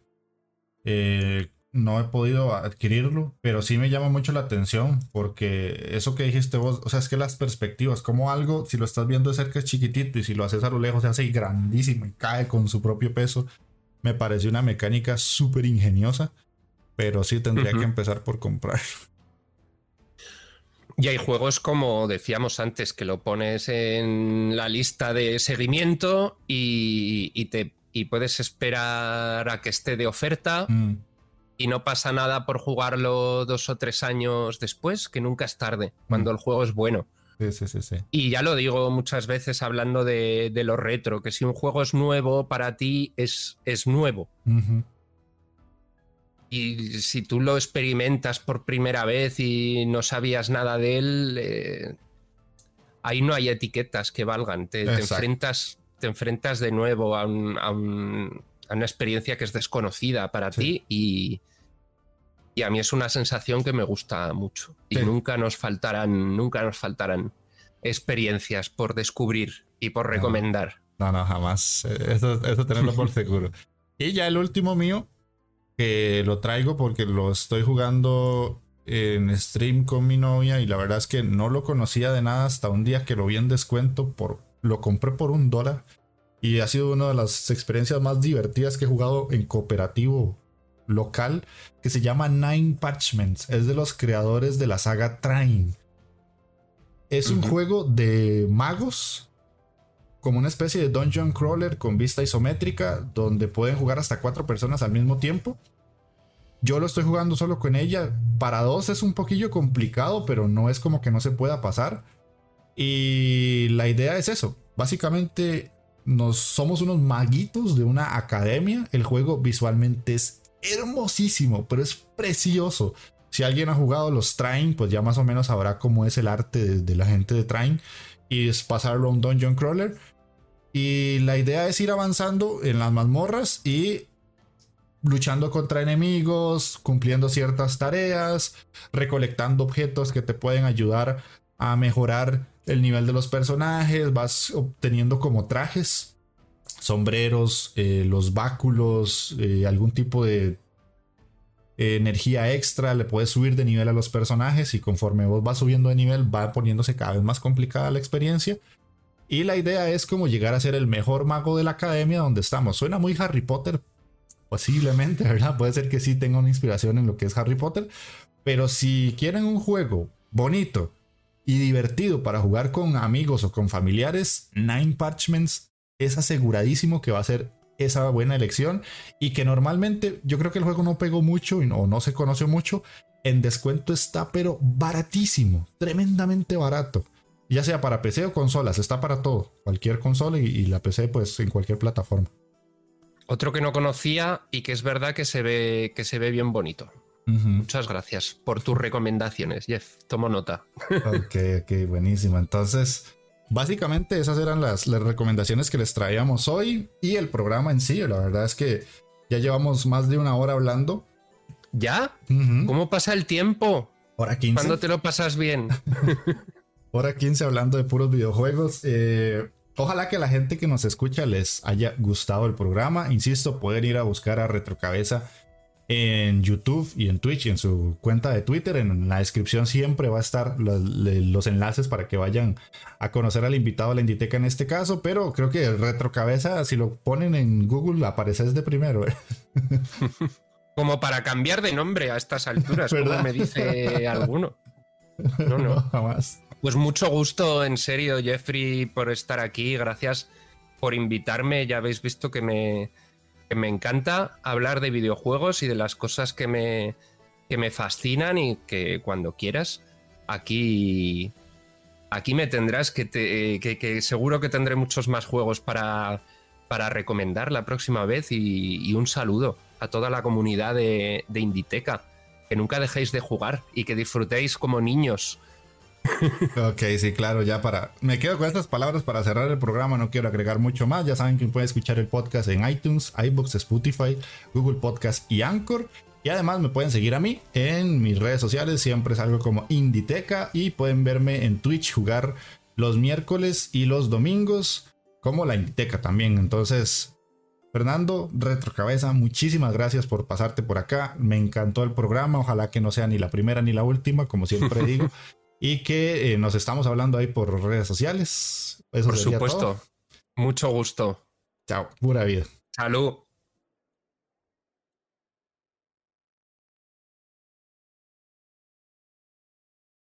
eh, no he podido adquirirlo. Pero sí me llama mucho la atención porque eso que dijiste vos, o sea, es que las perspectivas, como algo, si lo estás viendo de cerca es chiquitito y si lo haces a lo lejos se hace grandísimo y cae con su propio peso. Me parece una mecánica súper ingeniosa, pero sí tendría que empezar por comprarlo. Y hay juegos como decíamos antes, que lo pones en la lista de seguimiento y, te, puedes esperar a que esté de oferta mm. Y no pasa nada por jugarlo dos o tres años después, que nunca es tarde, cuando mm. el juego es bueno. Sí, sí, sí, y ya lo digo muchas veces hablando de, lo retro, que si un juego es nuevo para ti es, es nuevo. Y si tú lo experimentas por primera vez y no sabías nada de él, eh, ahí no hay etiquetas que valgan. Te, enfrentas, te enfrentas de nuevo a, una experiencia que es desconocida para ti y, a mí es una sensación que me gusta mucho. Y nunca nos faltarán, nunca nos faltarán experiencias por descubrir y por recomendar. No, no, jamás. Eso, eso tenerlo por [laughs] seguro. Y ya el último mío lo traigo porque lo estoy jugando en stream con mi novia y la verdad es que no lo conocía de nada hasta un día que lo vi en descuento por lo compré por un dólar y ha sido una de las experiencias más divertidas que he jugado en cooperativo local que se llama Nine Parchments es de los creadores de la saga Train es un juego de magos como una especie de dungeon crawler con vista isométrica donde pueden jugar hasta cuatro personas al mismo tiempo yo lo estoy jugando solo con ella. Para dos es un poquillo complicado, pero no es como que no se pueda pasar. Y la idea es eso. Básicamente nos somos unos maguitos de una academia. El juego visualmente es hermosísimo, pero es precioso. Si alguien ha jugado los Train, pues ya más o menos sabrá cómo es el arte de, la gente de Train. Y es pasarlo a un dungeon crawler. Y la idea es ir avanzando en las mazmorras y luchando contra enemigos, cumpliendo ciertas tareas, recolectando objetos que te pueden ayudar a mejorar el nivel de los personajes, vas obteniendo como trajes, sombreros, eh, los báculos, eh, algún tipo de energía extra, le puedes subir de nivel a los personajes y conforme vos vas subiendo de nivel va poniéndose cada vez más complicada la experiencia. Y la idea es como llegar a ser el mejor mago de la academia donde estamos. Suena muy Harry Potter, Posiblemente, ¿verdad? Puede ser que sí tenga una inspiración en lo que es Harry Potter. Pero si quieren un juego bonito y divertido para jugar con amigos o con familiares, Nine Parchments es aseguradísimo que va a ser esa buena elección y que normalmente yo creo que el juego no pegó mucho o no se conoció mucho. En descuento está pero baratísimo, tremendamente barato. Ya sea para PC o consolas, está para todo. Cualquier consola y la PC pues en cualquier plataforma. Otro que no conocía y que es verdad que se ve, que se ve bien bonito. Muchas gracias por tus recomendaciones, Jeff. Tomo nota. ok, ok, buenísimo. Entonces, básicamente esas eran las, recomendaciones que les traíamos hoy y el programa en sí. La verdad es que ya llevamos más de una hora hablando. ¿Ya? ¿Cómo pasa el tiempo? Hora 15. ¿Cuándo te lo pasas bien? [laughs] hora 15 hablando de puros videojuegos. Eh, Ojalá que la gente que nos escucha les haya gustado el programa. Insisto, pueden ir a buscar a Retrocabeza en YouTube y en Twitch y en su cuenta de Twitter. En la descripción siempre va a estar los, enlaces para que vayan a conocer al invitado a la Inditeca en este caso. Pero creo que Retrocabeza, si lo ponen en Google, apareces de primero. ¿eh? [laughs] Como para cambiar de nombre a estas alturas, como me dice alguno. No, no. [laughs] Jamás. Pues mucho gusto, en serio, Jeffrey, por estar aquí. Gracias por invitarme. Ya habéis visto que me, me encanta hablar de videojuegos y de las cosas que me, me fascinan y que cuando quieras, aquí, aquí me tendrás, que, te, seguro que tendré muchos más juegos para, para recomendar la próxima vez y, un saludo a toda la comunidad de, de Inditeca. Que nunca dejéis de jugar y que disfrutéis como niños ok, sí, claro, ya para... Me quedo con estas palabras para cerrar el programa, no quiero agregar mucho más. Ya saben que pueden escuchar el podcast en iTunes, iBooks, Spotify, Google Podcast y Anchor. Y además me pueden seguir a mí en mis redes sociales, siempre salgo como Inditeca y pueden verme en Twitch jugar los miércoles y los domingos como la Inditeca también. Entonces, Fernando, Retrocabeza, muchísimas gracias por pasarte por acá. Me encantó el programa. Ojalá que no sea ni la primera ni la última, como siempre [laughs] digo y que eh, nos estamos hablando ahí por redes sociales. por supuesto. Mucho gusto. Chao, pura vida. Salud.